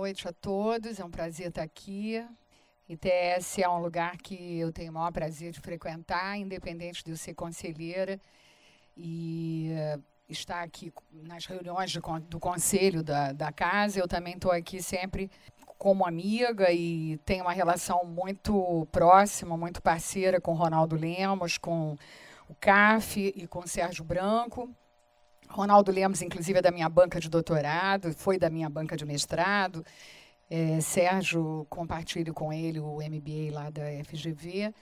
noite a todos. É um prazer estar aqui. ITS é um lugar que eu tenho o maior prazer de frequentar, independente de eu ser conselheira. E estar aqui nas reuniões de, do conselho da, da casa. Eu também estou aqui sempre como amiga e tenho uma relação muito próxima, muito parceira com Ronaldo Lemos, com o CAF e com o Sérgio Branco. Ronaldo Lemos, inclusive, é da minha banca de doutorado, foi da minha banca de mestrado. É, Sérgio, compartilho com ele o MBA lá da FGV.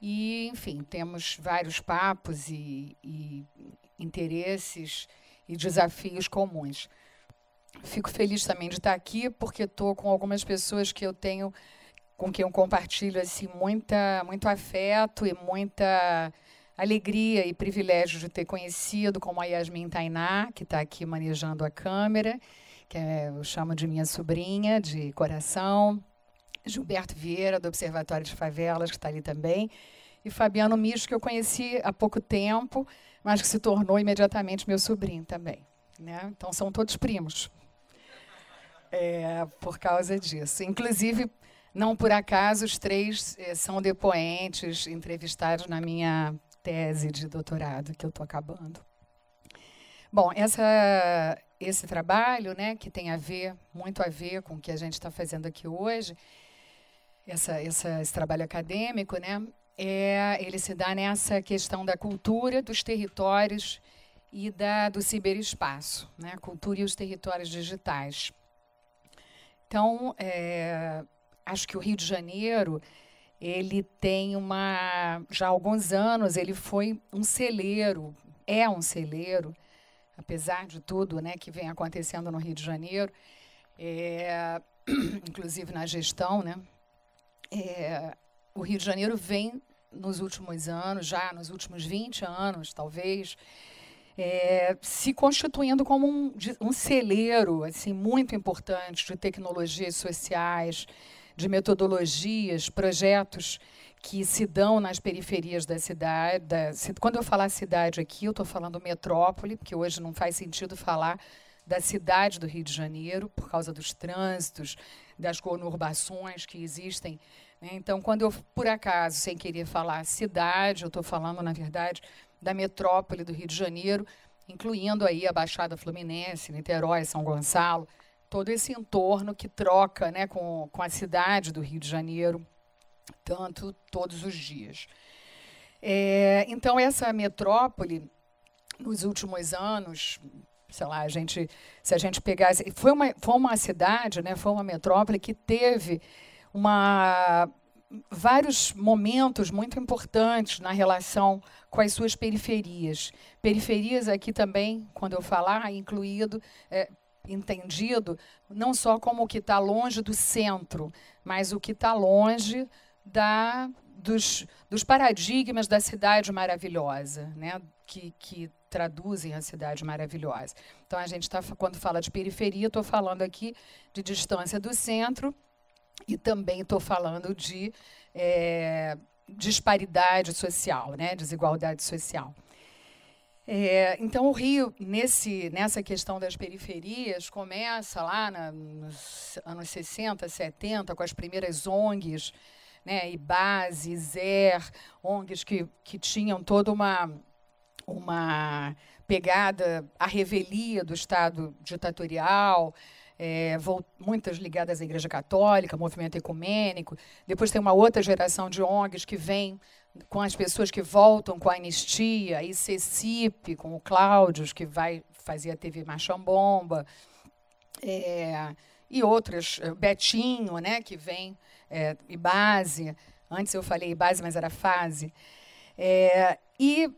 E, enfim, temos vários papos e, e interesses e desafios comuns. Fico feliz também de estar aqui, porque estou com algumas pessoas que eu tenho, com quem eu compartilho assim, muita, muito afeto e muita alegria e privilégio de ter conhecido, como a Yasmin Tainá, que está aqui manejando a câmera, que é, eu chamo de minha sobrinha de coração, Gilberto Vieira, do Observatório de Favelas, que está ali também, e Fabiano Micho, que eu conheci há pouco tempo, mas que se tornou imediatamente meu sobrinho também. Né? Então, são todos primos. É, por causa disso. Inclusive, não por acaso, os três eh, são depoentes entrevistados na minha tese de doutorado que eu estou acabando. Bom, essa, esse trabalho, né, que tem a ver, muito a ver com o que a gente está fazendo aqui hoje, essa, essa, esse trabalho acadêmico, né, é, ele se dá nessa questão da cultura, dos territórios e da, do ciberespaço, né, a cultura e os territórios digitais. Então, é, acho que o Rio de Janeiro ele tem uma. Já há alguns anos, ele foi um celeiro, é um celeiro, apesar de tudo né, que vem acontecendo no Rio de Janeiro, é, inclusive na gestão, né, é, o Rio de Janeiro vem nos últimos anos, já nos últimos 20 anos, talvez, é, se constituindo como um, um celeiro assim, muito importante de tecnologias sociais, de metodologias, projetos que se dão nas periferias da cidade. Da, quando eu falar cidade aqui, eu estou falando metrópole, porque hoje não faz sentido falar da cidade do Rio de Janeiro, por causa dos trânsitos, das conurbações que existem. Né? Então, quando eu, por acaso, sem querer falar cidade, eu estou falando, na verdade, da metrópole do Rio de Janeiro, incluindo aí a Baixada Fluminense, Niterói, São Gonçalo, todo esse entorno que troca né, com, com a cidade do Rio de Janeiro, tanto todos os dias. É, então, essa metrópole, nos últimos anos, sei lá, a gente, se a gente pegasse. Foi uma, foi uma cidade, né, foi uma metrópole que teve uma, vários momentos muito importantes na relação com as suas periferias. Periferias aqui também, quando eu falar, incluído é, entendido não só como o que está longe do centro, mas o que está longe da, dos, dos, paradigmas da cidade maravilhosa, né? que, que traduzem a cidade maravilhosa. Então, a gente está, quando fala de periferia, estou falando aqui de distância do centro e também estou falando de é, disparidade social, né? desigualdade social. É, então, o Rio, nesse, nessa questão das periferias, começa lá na, nos anos 60, 70, com as primeiras ONGs, né, IBASE, ZER, ONGs que, que tinham toda uma, uma pegada à revelia do Estado ditatorial, é, muitas ligadas à Igreja Católica, movimento ecumênico. Depois tem uma outra geração de ONGs que vem com as pessoas que voltam com a anistia, a ICCIP, com o Cláudio, que vai fazer a TV Machambomba, é, e outras, é, Betinho, né, que vem, é, e base, antes eu falei base, mas era fase. É, e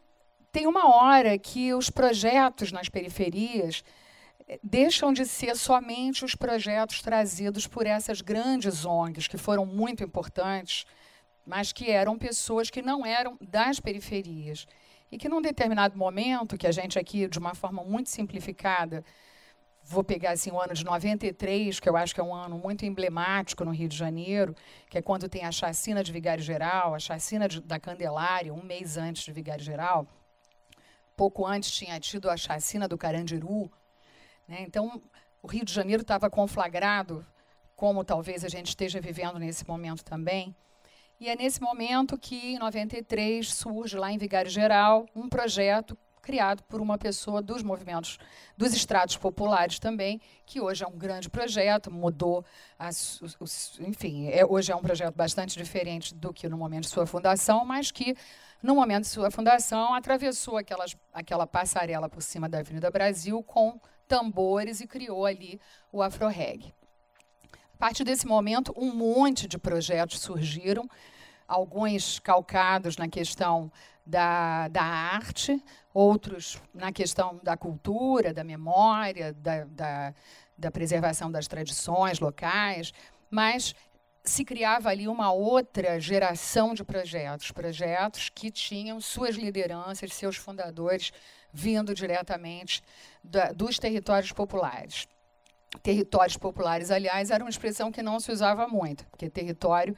tem uma hora que os projetos nas periferias é, deixam de ser somente os projetos trazidos por essas grandes ONGs, que foram muito importantes, mas que eram pessoas que não eram das periferias. E que, num determinado momento, que a gente aqui, de uma forma muito simplificada, vou pegar assim, o ano de 93, que eu acho que é um ano muito emblemático no Rio de Janeiro, que é quando tem a chacina de Vigário Geral, a chacina de, da Candelária, um mês antes de Vigário Geral. Pouco antes tinha tido a chacina do Carandiru. Né? Então, o Rio de Janeiro estava conflagrado, como talvez a gente esteja vivendo nesse momento também. E é nesse momento que, em 93, surge lá em Vigário Geral um projeto criado por uma pessoa dos movimentos dos estratos populares também, que hoje é um grande projeto, mudou, as, os, enfim, é, hoje é um projeto bastante diferente do que no momento de sua fundação, mas que no momento de sua fundação atravessou aquelas, aquela passarela por cima da Avenida Brasil com tambores e criou ali o Afro-Reg. A partir desse momento, um monte de projetos surgiram, alguns calcados na questão da, da arte, outros na questão da cultura, da memória, da, da, da preservação das tradições locais, mas se criava ali uma outra geração de projetos, projetos que tinham suas lideranças, seus fundadores vindo diretamente da, dos territórios populares. Territórios populares, aliás, era uma expressão que não se usava muito, porque território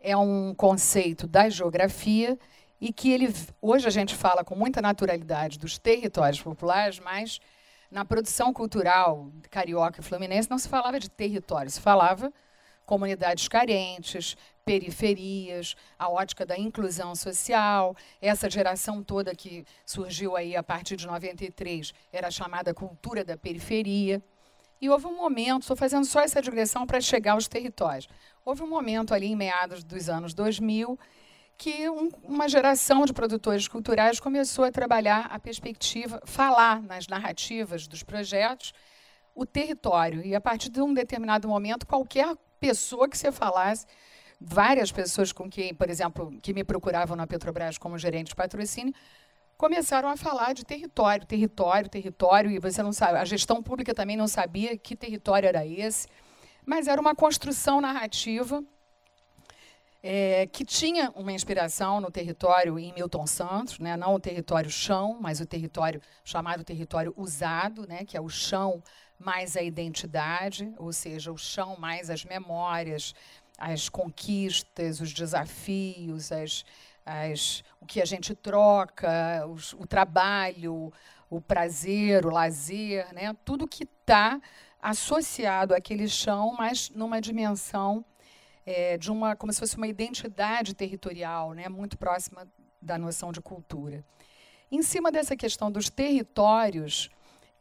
é um conceito da geografia e que ele hoje a gente fala com muita naturalidade dos territórios populares, mas na produção cultural carioca e fluminense não se falava de território, se falava comunidades carentes, periferias, a ótica da inclusão social, essa geração toda que surgiu aí a partir de 93 era chamada cultura da periferia. E houve um momento, estou fazendo só essa digressão para chegar aos territórios. Houve um momento ali em meados dos anos 2000 que um, uma geração de produtores culturais começou a trabalhar a perspectiva, falar nas narrativas dos projetos o território. E a partir de um determinado momento, qualquer pessoa que você falasse, várias pessoas com quem, por exemplo, que me procuravam na Petrobras como gerente de patrocínio, começaram a falar de território, território, território, e você não sabe, a gestão pública também não sabia que território era esse, mas era uma construção narrativa é, que tinha uma inspiração no território em Milton Santos, né, não o território chão, mas o território chamado território usado, né, que é o chão mais a identidade, ou seja, o chão mais as memórias, as conquistas, os desafios, as, as, o que a gente troca, os, o trabalho, o prazer, o lazer, né, tudo que está associado àquele chão, mas numa dimensão é, de uma, como se fosse uma identidade territorial, né, muito próxima da noção de cultura. Em cima dessa questão dos territórios,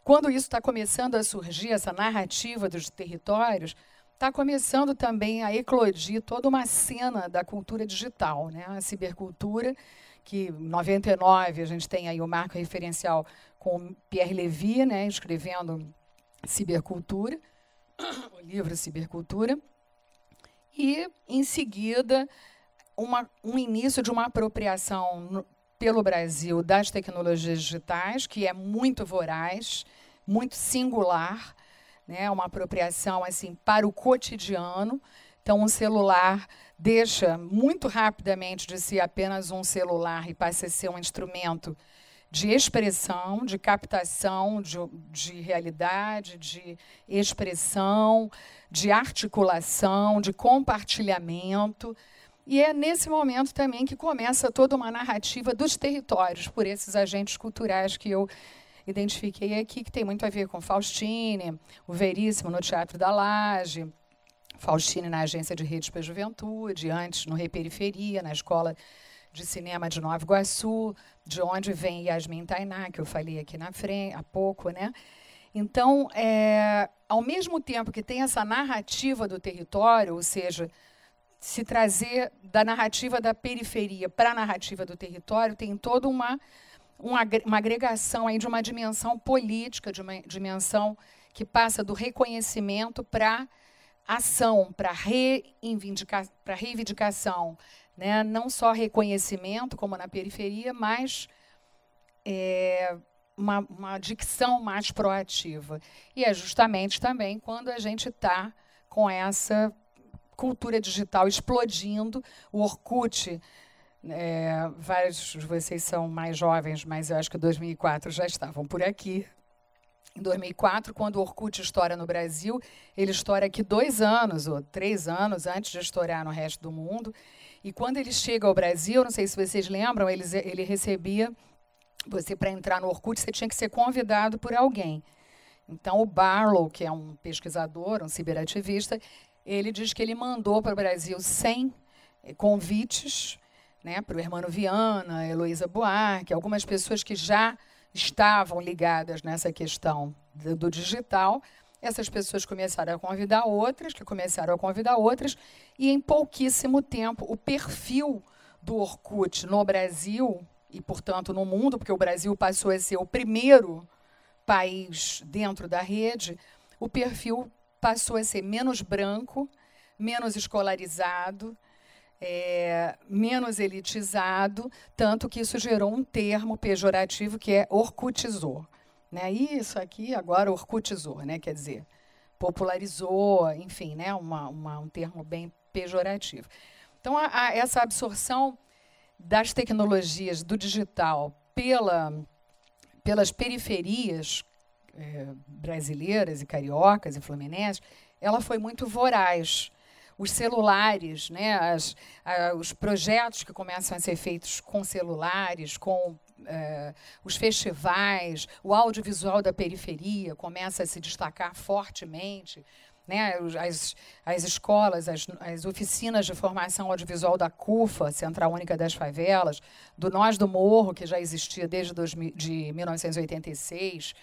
quando isso está começando a surgir, essa narrativa dos territórios, está começando também a eclodir toda uma cena da cultura digital, né? a cibercultura, que em 99 a gente tem aí o marco referencial com Pierre Levy, né, escrevendo Cibercultura, o livro Cibercultura, e, em seguida, uma, um início de uma apropriação no, pelo Brasil das tecnologias digitais, que é muito voraz, muito singular, né? uma apropriação assim para o cotidiano. Então, um celular deixa muito rapidamente de ser apenas um celular e passa a ser um instrumento de expressão, de captação de, de realidade, de expressão, de articulação, de compartilhamento. E é nesse momento também que começa toda uma narrativa dos territórios por esses agentes culturais que eu identifiquei aqui, que tem muito a ver com Faustine, o Veríssimo no Teatro da Laje, Faustine na Agência de Redes para a Juventude, antes no Reperiferia, na Escola de Cinema de Nova Iguaçu, de onde vem Yasmin Tainá, que eu falei aqui na frente há pouco, né? Então, é, ao mesmo tempo que tem essa narrativa do território, ou seja, se trazer da narrativa da periferia para a narrativa do território, tem toda uma, uma, agregação aí de uma dimensão política, de uma dimensão que passa do reconhecimento para ação, para reivindica, reivindicação. Né? Não só reconhecimento, como na periferia, mas é, uma, uma dicção mais proativa. E é justamente também quando a gente está com essa cultura digital explodindo, o Orkut. É, vários de vocês são mais jovens, mas eu acho que em 2004 já estavam por aqui. Em 2004, quando o Orkut estoura no Brasil, ele estoura aqui dois anos ou três anos antes de estourar no resto do mundo. E quando ele chega ao Brasil, não sei se vocês lembram, ele, ele recebia você, para entrar no Orkut, você tinha que ser convidado por alguém. Então, o Barlow, que é um pesquisador, um ciberativista, ele diz que ele mandou para o Brasil 100 eh, convites né, para o Hermano Viana, Heloísa Buarque, algumas pessoas que já estavam ligadas nessa questão do, do digital. Essas pessoas começaram a convidar outras, que começaram a convidar outras, e em pouquíssimo tempo o perfil do Orkut no Brasil e, portanto, no mundo, porque o Brasil passou a ser o primeiro país dentro da rede, o perfil passou a ser menos branco, menos escolarizado, é, menos elitizado, tanto que isso gerou um termo pejorativo que é orcutizou. Né? Isso aqui agora orcutizou, né? quer dizer, popularizou, enfim, né? uma, uma um termo bem pejorativo. Então, a, a, essa absorção das tecnologias do digital pela, pelas periferias é, brasileiras e cariocas e fluminenses, ela foi muito voraz. Os celulares, né, as, a, os projetos que começam a ser feitos com celulares, com é, os festivais, o audiovisual da periferia começa a se destacar fortemente né, as, as escolas, as, as oficinas de formação audiovisual da CUFA, Central Única das Favelas, do Nós do Morro, que já existia desde de 1986,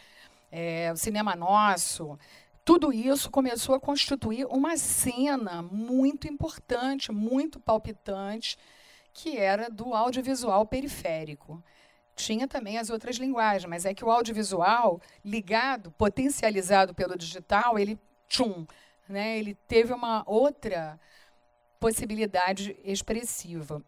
é, o Cinema Nosso, tudo isso começou a constituir uma cena muito importante, muito palpitante, que era do audiovisual periférico. Tinha também as outras linguagens, mas é que o audiovisual ligado, potencializado pelo digital, ele tchum, né, ele teve uma outra possibilidade expressiva.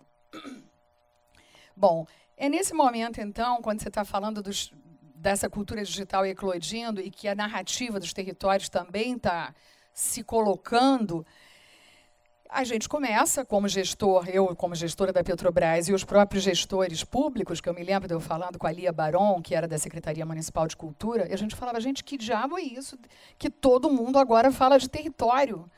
Bom, é nesse momento, então, quando você está falando dos, dessa cultura digital eclodindo e que a narrativa dos territórios também está se colocando, a gente começa, como gestor, eu como gestora da Petrobras e os próprios gestores públicos, que eu me lembro de eu falando com a Lia Baron, que era da Secretaria Municipal de Cultura, e a gente falava, gente, que diabo é isso que todo mundo agora fala de território?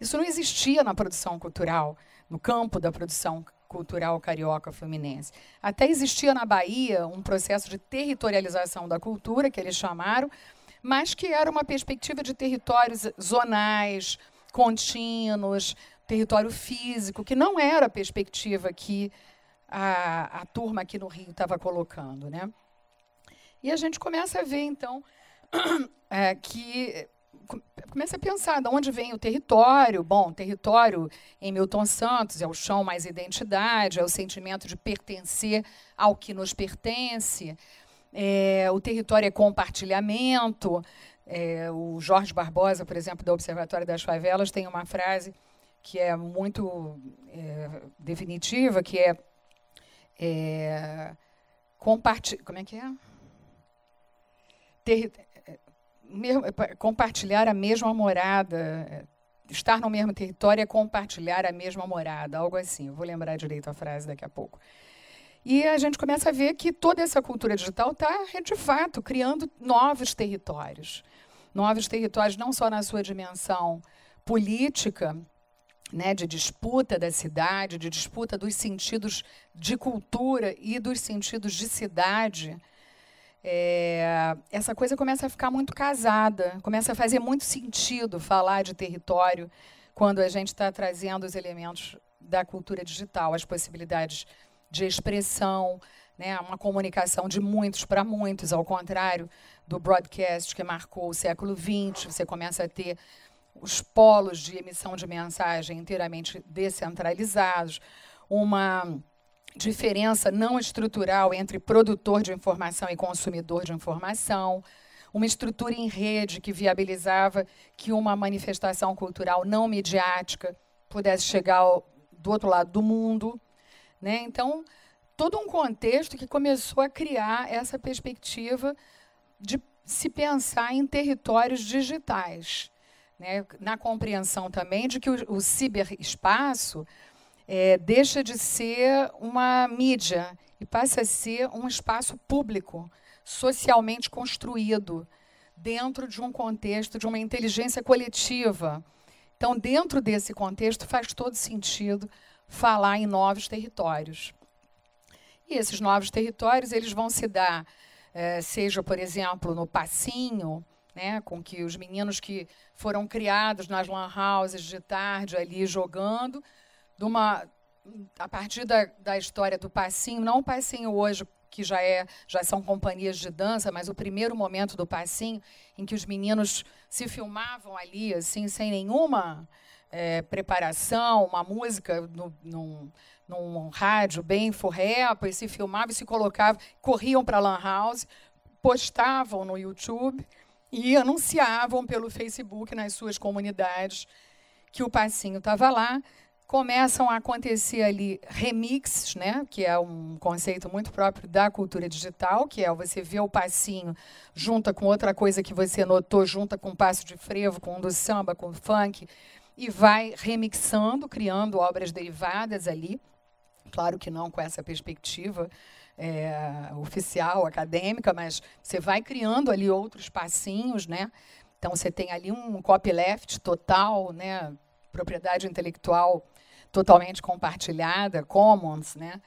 Isso não existia na produção cultural, no campo da produção cultural carioca fluminense. Até existia na Bahia um processo de territorialização da cultura, que eles chamaram, mas que era uma perspectiva de territórios zonais, contínuos, território físico, que não era a perspectiva que a, a turma aqui no Rio estava colocando. Né? E a gente começa a ver, então, é, que começa a pensar de onde vem o território. Bom, território em Milton Santos é o chão mais identidade, é o sentimento de pertencer ao que nos pertence. É, o território é compartilhamento. É, o Jorge Barbosa, por exemplo, do Observatório das Favelas, tem uma frase que é muito é, definitiva, que é, é compartilhar. Como é que é? Ter, é, compartilhar a mesma morada. É, estar no mesmo território é compartilhar a mesma morada, algo assim. Eu vou lembrar direito a frase daqui a pouco. E a gente começa a ver que toda essa cultura digital está, de fato, criando novos territórios. Novos territórios, não só na sua dimensão política, né, de disputa da cidade, de disputa dos sentidos de cultura e dos sentidos de cidade, é, essa coisa começa a ficar muito casada, começa a fazer muito sentido falar de território quando a gente está trazendo os elementos da cultura digital, as possibilidades de expressão, né, uma comunicação de muitos para muitos, ao contrário do broadcast que marcou o século XX, você começa a ter os polos de emissão de mensagem inteiramente descentralizados, uma diferença não estrutural entre produtor de informação e consumidor de informação, uma estrutura em rede que viabilizava que uma manifestação cultural não midiática pudesse chegar ao, do outro lado do mundo. Né? Então, todo um contexto que começou a criar essa perspectiva de se pensar em territórios digitais né, na compreensão também de que o, o ciberespaço é, deixa de ser uma mídia e passa a ser um espaço público, socialmente construído, dentro de um contexto de uma inteligência coletiva. Então, dentro desse contexto, faz todo sentido falar em novos territórios. E esses novos territórios eles vão se dar, é, seja, por exemplo, no Passinho, né, com que os meninos que foram criados nas lan houses de tarde ali jogando, de uma, a partir da, da história do passinho, não o passinho hoje que já é já são companhias de dança, mas o primeiro momento do passinho em que os meninos se filmavam ali assim sem nenhuma é, preparação, uma música no, num, num rádio bem forrepa, e se filmavam e se colocavam, corriam para a lan house, postavam no YouTube e anunciavam pelo Facebook nas suas comunidades que o passinho estava lá começam a acontecer ali remixes, né, que é um conceito muito próprio da cultura digital, que é você ver o passinho junta com outra coisa que você notou, junta com um passo de frevo, com um do samba, com o funk, e vai remixando, criando obras derivadas ali. Claro que não com essa perspectiva é, oficial, acadêmica, mas você vai criando ali outros passinhos, né? Então você tem ali um copyleft total, né? Propriedade intelectual totalmente compartilhada, commons, né?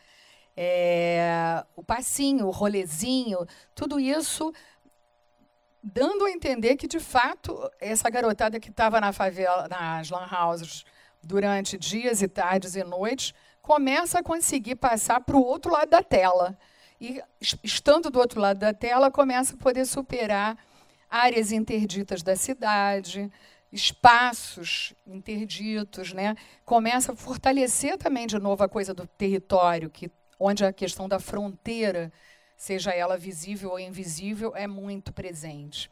É, o passinho, o rolezinho, tudo isso dando a entender que, de fato, essa garotada que estava na favela, nas lan houses durante dias e tardes e noites, começa a conseguir passar para o outro lado da tela. E, estando do outro lado da tela, começa a poder superar áreas interditas da cidade, espaços interditos, né? começa a fortalecer também de novo a coisa do território, que, onde a questão da fronteira, seja ela visível ou invisível, é muito presente.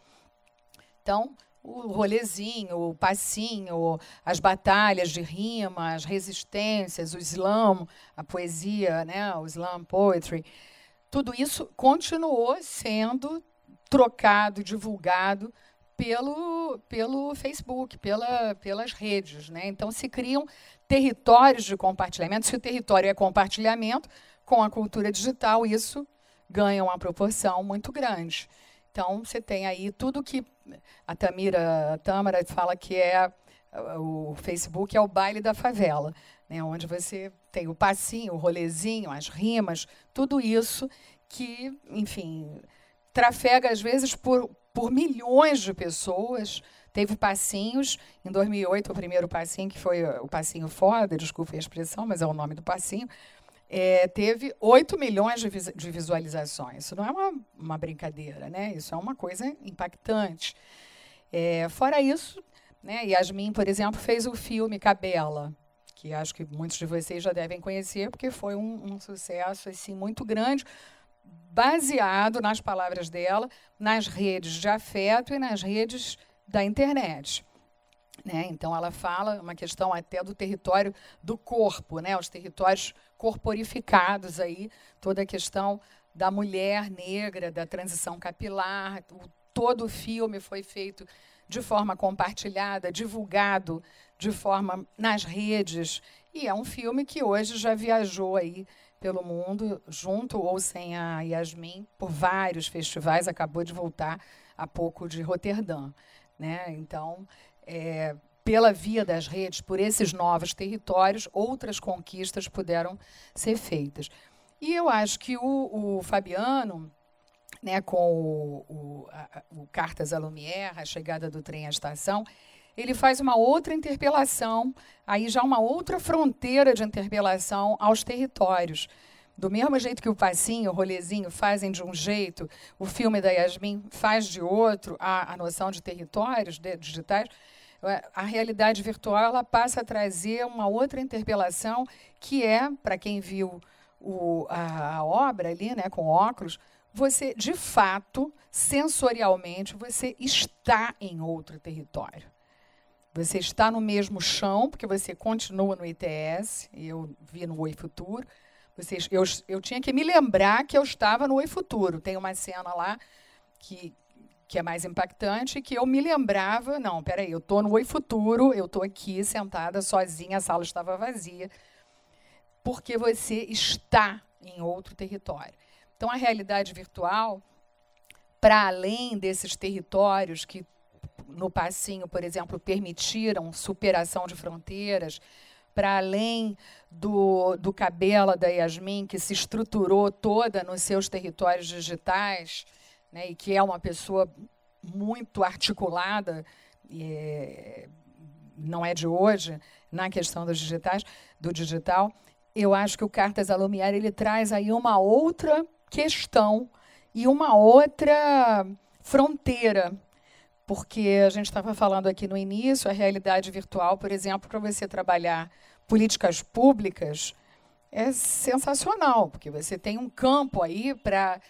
Então, o rolezinho, o passinho, as batalhas de rima, as resistências, o slam, a poesia, né? o slam poetry, tudo isso continuou sendo trocado, divulgado pelo, pelo Facebook, pela, pelas redes. Né? Então, se criam territórios de compartilhamento. Se o território é compartilhamento, com a cultura digital, isso ganha uma proporção muito grande. Então, você tem aí tudo que a Tamira a Tâmara fala que é o Facebook é o baile da favela, né? onde você tem o passinho, o rolezinho, as rimas, tudo isso que, enfim, trafega às vezes por, por milhões de pessoas. Teve passinhos, em 2008, o primeiro passinho, que foi o passinho foda, desculpe a expressão, mas é o nome do passinho, é, teve 8 milhões de, vis de, visualizações. Isso não é uma, uma, brincadeira, né? isso é uma coisa impactante. É, fora isso, né, Yasmin, por exemplo, fez o filme Cabela, que acho que muitos de vocês já devem conhecer, porque foi um, um sucesso assim, muito grande, baseado, nas palavras dela, nas redes de afeto e nas redes da internet. Né? Então, ela fala uma questão até do território do corpo, né? os territórios corporificados, aí, toda a questão da mulher negra, da transição capilar. O, todo o filme foi feito de forma compartilhada, divulgado de forma nas redes. E é um filme que hoje já viajou aí pelo mundo, junto ou sem a Yasmin, por vários festivais, acabou de voltar há pouco de Roterdã. Né? Então, é, pela via das redes, por esses novos territórios, outras conquistas puderam ser feitas. E eu acho que o, o Fabiano, né, com o, o, a, o Cartas a chegada do trem à estação, ele faz uma outra interpelação, aí já uma outra fronteira de interpelação aos territórios. Do mesmo jeito que o passinho, o rolezinho fazem de um jeito, o filme da Yasmin faz de outro, a, a noção de territórios de, digitais, é, a realidade virtual ela passa a trazer uma outra interpelação que é, para quem viu o, a, a obra ali, né, com óculos, você, de fato, sensorialmente, você está em outro território. Você está no mesmo chão, porque você continua no ITS, eu vi no Oi Futuro. Você, eu, eu tinha que me lembrar que eu estava no Oi Futuro. Tem uma cena lá que, que é mais impactante, que eu me lembrava, não, peraí, eu estou no Oi Futuro, eu estou aqui sentada sozinha, a sala estava vazia, porque você está em outro território. Então, a realidade virtual, para além desses territórios que no passinho, por exemplo, permitiram superação de fronteiras, para além do, do cabelo da Yasmin, que se estruturou toda nos seus territórios digitais, né, e que é uma pessoa muito articulada, é, não é de hoje, na questão dos digitais, do digital, eu acho que o Cartas à Lumière ele traz aí uma outra questão e uma outra fronteira. Porque a gente estava falando aqui no início, a realidade virtual, por exemplo, para você trabalhar políticas públicas, é sensacional, porque você tem um campo aí para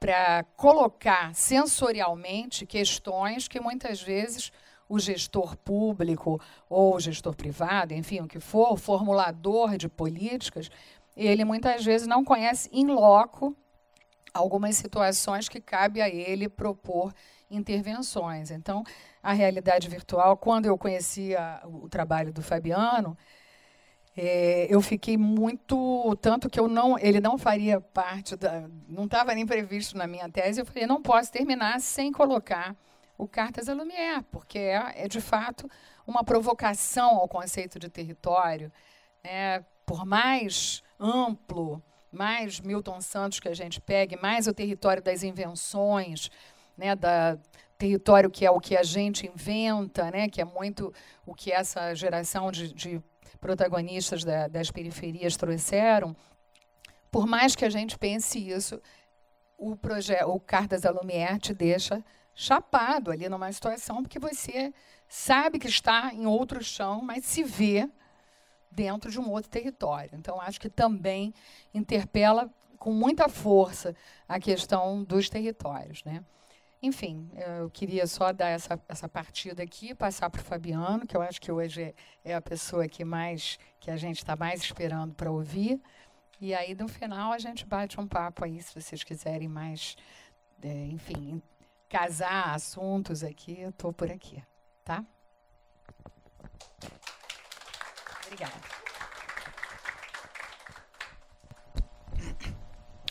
para colocar sensorialmente questões que muitas vezes o gestor público ou o gestor privado, enfim, o que for, o formulador de políticas, ele muitas vezes não conhece em loco algumas situações que cabe a ele propor intervenções. Então, a realidade virtual, quando eu conhecia o trabalho do Fabiano, é, eu fiquei muito tanto que eu não ele não faria parte da não estava nem previsto na minha tese eu falei não posso terminar sem colocar o Cartas à Lumière porque é, é de fato uma provocação ao conceito de território né? por mais amplo mais Milton Santos que a gente pegue mais o território das invenções né da território que é o que a gente inventa né que é muito o que essa geração de, de protagonistas da, das periferias trouxeram, por mais que a gente pense isso, o projeto, o Cartas à Lumière te deixa chapado ali numa situação, porque você sabe que está em outro chão, mas se vê dentro de um outro território. Então, acho que também interpela com muita força a questão dos territórios. Né? Enfim, eu queria só dar essa, essa partida aqui, passar para o Fabiano, que eu acho que hoje é a pessoa que mais que a gente está mais esperando para ouvir. E aí, no final, a gente bate um papo aí, se vocês quiserem mais, é, enfim, casar assuntos aqui, eu estou por aqui, tá? Obrigada.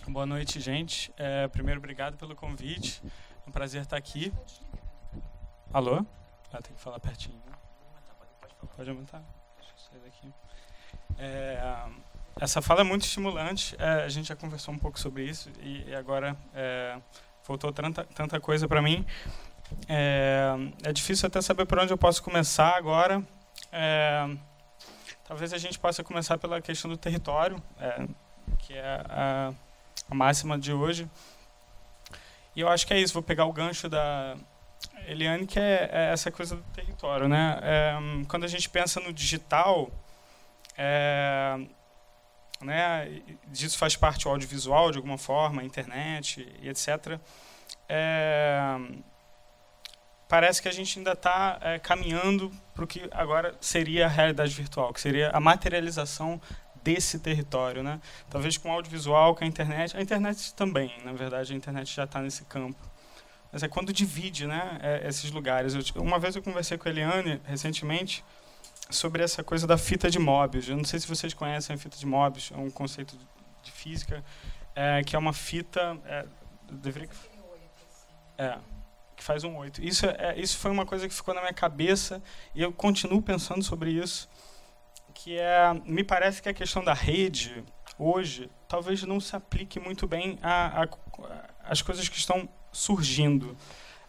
Boa noite, gente. É, primeiro, obrigado pelo convite um prazer estar aqui. Alô? Ah, tem que falar pertinho. Pode aumentar? Deixa eu sair daqui. É, essa fala é muito estimulante. É, a gente já conversou um pouco sobre isso e, e agora é, faltou tanta, tanta coisa para mim. É, é, difícil até saber por onde eu posso começar agora. É, talvez a gente possa começar pela questão do território, é, que é a, a máxima de hoje. E eu acho que é isso, vou pegar o gancho da Eliane, que é, é essa coisa do território. Né? É, quando a gente pensa no digital, é, né, disso faz parte o audiovisual, de alguma forma, a internet e etc., é, parece que a gente ainda está é, caminhando para o que agora seria a realidade virtual, que seria a materialização desse território, né? Talvez com audiovisual, com a internet, a internet também, na verdade, a internet já está nesse campo. Mas é quando divide, né, é, esses lugares. Eu, uma vez eu conversei com a Eliane recentemente sobre essa coisa da fita de Mobius. Eu não sei se vocês conhecem a fita de Mobius, é um conceito de física é, que é uma fita, é, deveria é, que faz um oito. Isso é, isso foi uma coisa que ficou na minha cabeça e eu continuo pensando sobre isso que é, me parece que a questão da rede hoje talvez não se aplique muito bem às coisas que estão surgindo.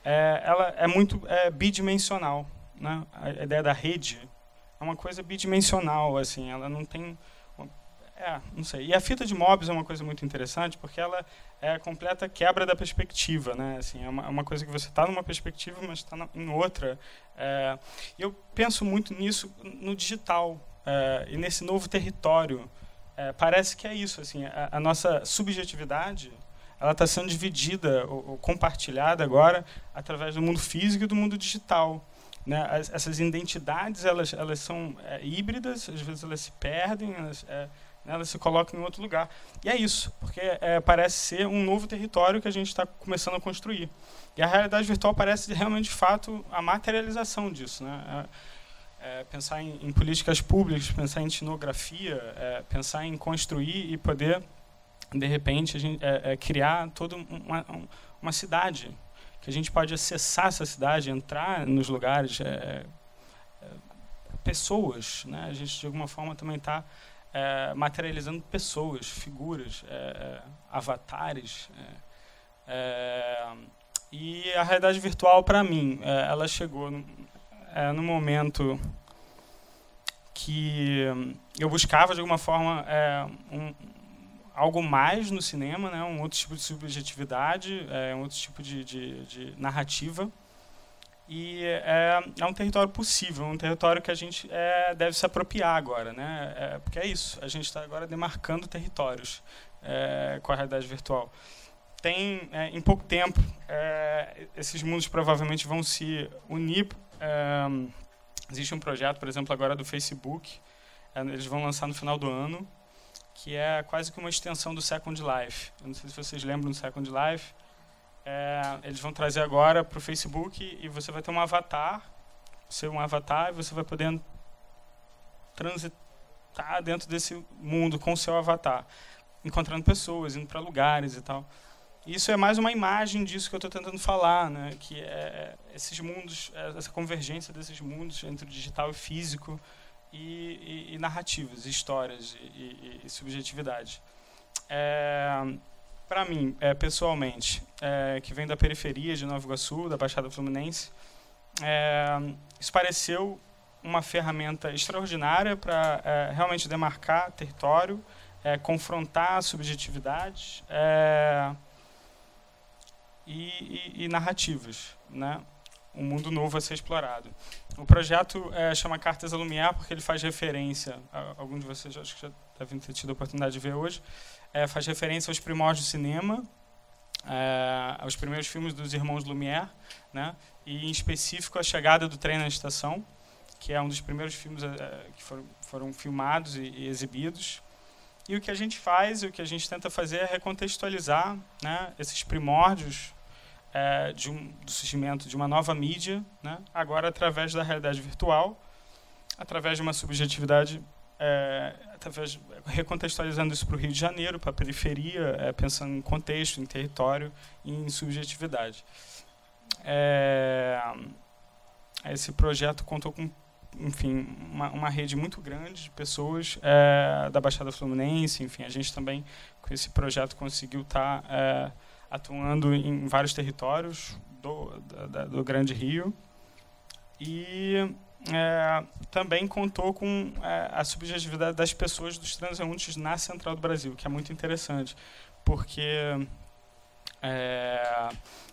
É, ela é muito é, bidimensional, né? A ideia da rede é uma coisa bidimensional, assim, ela não tem é, não sei. E a fita de Mobius é uma coisa muito interessante porque ela é a completa quebra da perspectiva, né? Assim, é uma, é uma coisa que você está numa perspectiva, mas está em outra. É, eu penso muito nisso no digital, uh, e nesse novo território. Uh, parece que é isso, assim, a, a nossa subjetividade ela está sendo dividida ou, ou, compartilhada agora através do mundo físico e do mundo digital. Né? As, essas identidades elas, elas são é, híbridas, às vezes elas se perdem, elas, é, né, elas se colocam em outro lugar. E é isso, porque é, parece ser um novo território que a gente está começando a construir. E a realidade virtual parece realmente, de fato, a materialização disso. Né? É, pensar em, em, políticas públicas, pensar em etnografia, é, pensar em construir e poder, de repente, gente, é, é, criar toda uma, uma, cidade, que a gente pode acessar essa cidade, entrar nos lugares, é, é, pessoas, né? A gente de alguma forma também está materializando pessoas, figuras, avatares. E a realidade virtual, para mim, ela chegou é, no momento que eu buscava, de alguma forma, é, um, algo mais no cinema, né? um outro tipo de subjetividade, é, um outro tipo de, de, de narrativa. E é, é, um território possível, um território que a gente é, deve se apropriar agora, né? É, porque é isso, a gente está agora demarcando territórios é, com a realidade virtual. Tem, é, em pouco tempo, é, esses mundos provavelmente vão se unir. Existe um projeto, por exemplo, agora do Facebook, eles vão lançar no final do ano, que é quase que uma extensão do Second Life. Eu não sei se vocês lembram do Second Life. É, eles vão trazer agora para o Facebook e você vai ter um avatar, ser um avatar e você vai poder transitar dentro desse mundo com o seu avatar, encontrando pessoas, indo para lugares e tal. Isso é mais uma imagem disso que eu estou tentando falar, né? Que é esses mundos, é, essa convergência desses mundos entre o digital e físico e, e, e narrativas, histórias e, e subjetividade. É, Para mim, é, pessoalmente, é, que vem da periferia de Nova Iguaçu, da Baixada Fluminense, é, isso pareceu uma ferramenta extraordinária para é, realmente demarcar território, é, confrontar subjetividades e, e, e narrativas, né? um mundo novo a ser explorado. O projeto é, chama Cartas a porque ele faz referência, a, alguns de vocês acho que já devem ter tido a oportunidade de ver hoje, é, faz referência aos primórdios do cinema, é, aos primeiros filmes dos irmãos Lumière, né, e em específico a chegada do trem na estação, que é um dos primeiros filmes que foram, foram filmados e, e exibidos. E o que a gente faz, o que a gente tenta fazer é recontextualizar né, esses primórdios é, de um, do surgimento de uma nova mídia, né, agora através da realidade virtual, através de uma subjetividade, é, através, recontextualizando isso para o Rio de Janeiro, para a periferia, é, pensando em contexto, em território e em subjetividade. É, esse projeto contou com enfim, uma, uma, rede muito grande de pessoas é, da Baixada Fluminense. Enfim, a gente também, com esse projeto, conseguiu estar tá, é, atuando em vários territórios do, da, do Grande Rio. E é, também contou com a subjetividade das pessoas dos transeuntes na Central do Brasil, que é muito interessante, porque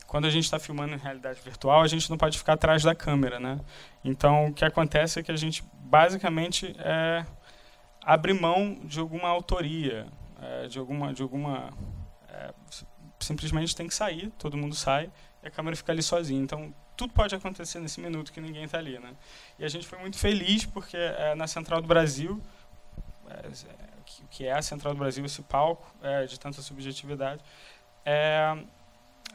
quando a gente está filmando em realidade virtual, a gente não pode ficar atrás da câmera, né? Então, o que acontece é que a gente basicamente é, abre mão de alguma autoria, é, de alguma, de alguma é, simplesmente tem que sair, todo mundo sai e a câmera fica ali sozinha. Então, tudo pode acontecer nesse minuto que ninguém está ali, né? E a gente foi muito feliz porque é, na Central do Brasil, é, que, que, é a Central do Brasil, esse palco é, de tanta subjetividade, é,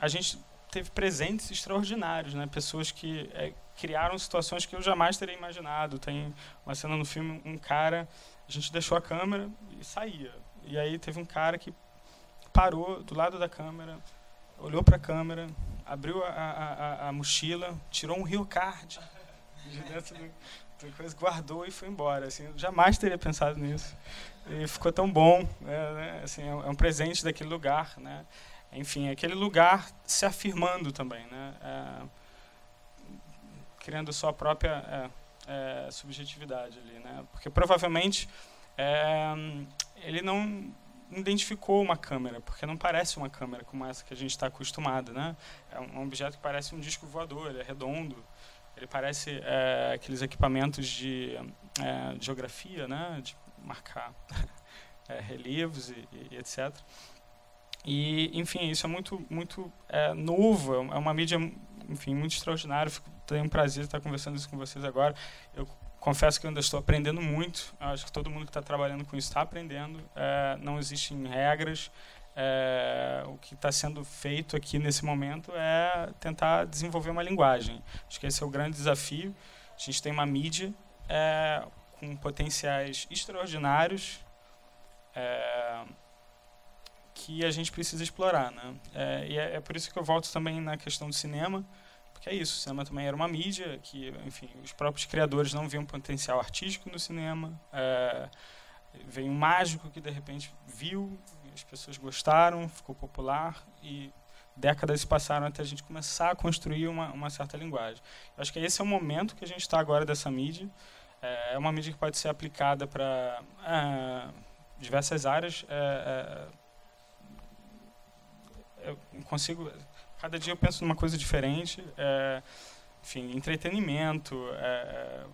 a gente teve presentes extraordinários, né? Pessoas que é, criaram situações que eu jamais teria imaginado. Tem uma cena no filme, um cara, a gente deixou a câmera e saía. E aí teve um cara que parou do lado da câmera, olhou para a câmera, abriu a, a, a, mochila, tirou um Rio Card de dentro do, do coisa, guardou e foi embora. Assim, jamais teria pensado nisso. E ficou tão bom. Né, né assim, é, é um presente daquele lugar. Né? Enfim, aquele lugar se afirmando também. Né? É, criando sua própria é, é subjetividade ali. Né? Porque provavelmente é, ele não identificou uma câmera, porque não parece uma câmera como essa que a gente está acostumado, né? É um objeto que parece um disco voador, ele é redondo, ele parece é, aqueles equipamentos de é, geografia, né? De marcar relevos e, e, etc. E, enfim, isso é muito, muito é, novo, é uma mídia, enfim, muito extraordinária. Tenho um prazer estar conversando isso com vocês agora. Eu confesso que ainda estou aprendendo muito. Acho que todo mundo que está trabalhando com isso está aprendendo. É, não existem regras. É, o que está sendo feito aqui nesse momento é tentar desenvolver uma linguagem. Acho que esse é o grande desafio. A gente tem uma mídia é, com potenciais extraordinários é, que a gente precisa explorar. Né? É, e é, é por isso que eu volto também na questão do cinema que é isso. O cinema também era uma mídia que, enfim, os próprios criadores não viam potencial artístico no cinema. É, veio um mágico que de repente viu, as pessoas gostaram, ficou popular e décadas se passaram até a gente começar a construir uma, uma certa linguagem. Eu acho que esse é o momento que a gente está agora dessa mídia. É, é uma mídia que pode ser aplicada para é, diversas áreas. É, é, eu consigo cada dia eu penso numa coisa diferente. É, enfim, entretenimento, é, é,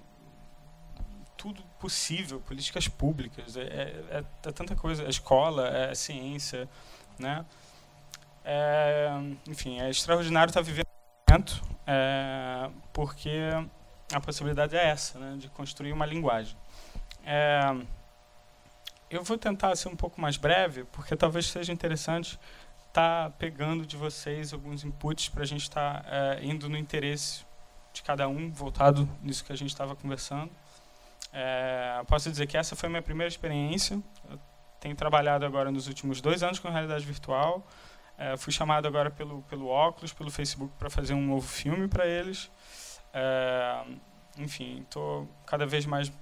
tudo possível, políticas públicas, é, é, é, é tanta coisa, a escola, é ciência, né? É, enfim, é extraordinário estar vivendo um momento, é, porque a possibilidade é essa, né, de construir uma linguagem. É, eu vou tentar ser um pouco mais breve, porque talvez seja interessante estar tá pegando de vocês alguns inputs para a gente estar tá, é, indo no interesse de cada um, voltado nisso que a gente estava conversando. É, posso dizer que essa foi a minha primeira experiência. Eu tenho trabalhado agora nos últimos dois anos com realidade virtual. É, fui chamado agora pelo, pelo Oculus, pelo Facebook, para fazer um novo filme para eles. É, enfim, estou cada vez mais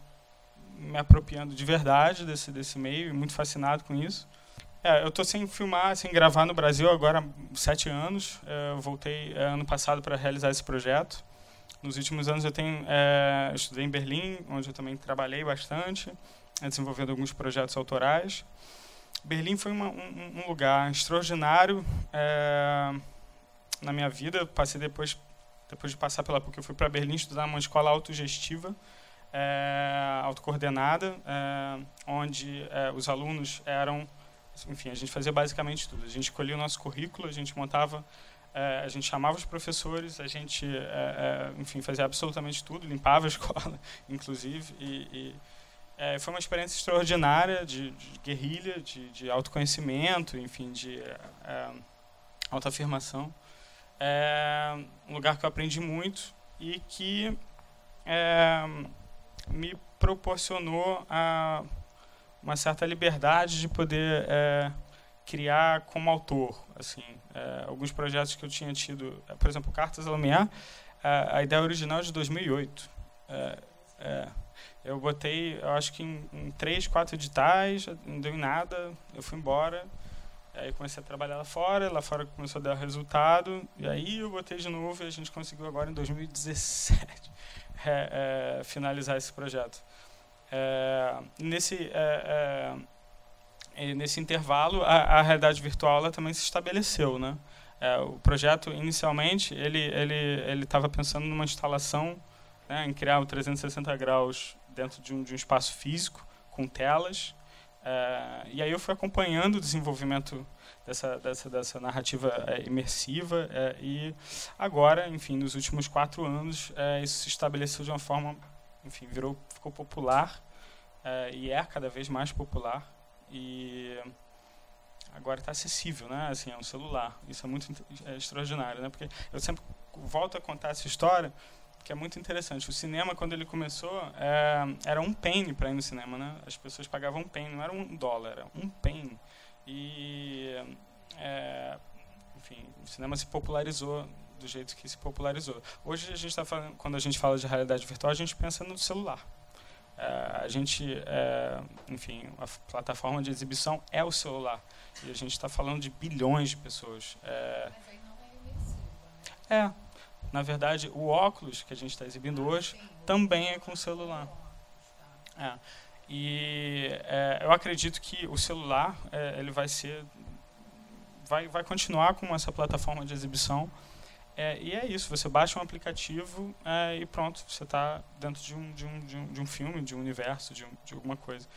me apropriando de verdade desse, desse meio e muito fascinado com isso. É, eu estou sem filmar, sem gravar no Brasil agora há sete anos. É, eu voltei é, ano passado para realizar esse projeto. Nos últimos anos eu tenho é, estudei em Berlim, onde eu também trabalhei bastante, é, desenvolvendo alguns projetos autorais. Berlim foi uma, um, um, lugar extraordinário é, na minha vida. Eu passei depois, depois de passar pela PUC, eu fui para Berlim estudar numa escola autogestiva, é, autocoordenada, é, onde os alunos eram, enfim, a gente fazia basicamente tudo. A gente escolhia o nosso currículo, a gente montava é, a gente chamava os professores, a gente, é, é, enfim, fazia absolutamente tudo, limpava a escola, inclusive, e, e foi uma experiência extraordinária de, de guerrilha, de, de, autoconhecimento, enfim, de autoafirmação. Um lugar que eu aprendi muito e que me proporcionou a, uma certa liberdade de poder é, criar como autor. Assim, é, alguns projetos que eu tinha tido, é, por exemplo, Cartas a a, a ideia original é de 2008. É, é, eu botei, eu acho que em, em, três, quatro editais, não deu em nada, eu fui embora. Aí comecei a trabalhar lá fora, lá fora começou a dar resultado, e aí eu botei de novo e a gente conseguiu agora em 2017 é, é, finalizar esse projeto. Nesse e nesse intervalo, a, a realidade virtual ela também se estabeleceu, né? É, o projeto inicialmente ele ele ele estava pensando numa instalação, né, em criar o 360 graus dentro de um, de um espaço físico com telas. É, e aí eu fui acompanhando o desenvolvimento dessa dessa, dessa narrativa é, imersiva é, e agora, enfim, nos últimos quatro anos é, isso se estabeleceu de uma forma, enfim, virou ficou popular é, e é cada vez mais popular e agora está acessível, né? Assim, é um celular. Isso é muito é extraordinário, né? Porque eu sempre volto a contar essa história que é muito interessante. O cinema, quando ele começou, é, era um penny para ir no cinema, né? As pessoas pagavam um penny, não era um dólar, era um penny. E, é, enfim, o cinema se popularizou do jeito que se popularizou. Hoje a gente está falando, quando a gente fala de realidade virtual, a gente pensa no celular. É, a gente, é, enfim, a plataforma de exibição é o celular. E a gente está falando de bilhões de pessoas. É, Mas aí não é imersiva, né? É. Na verdade, o óculos que a gente está exibindo ah, hoje sim, também é com celular. É. E é, eu acredito que o celular é, ele vai ser vai, vai continuar com essa plataforma de exibição é, e é isso, você baixa um aplicativo é, e pronto, você está dentro de um, de, um, de, um, de um filme, de um universo, de, um, de alguma coisa.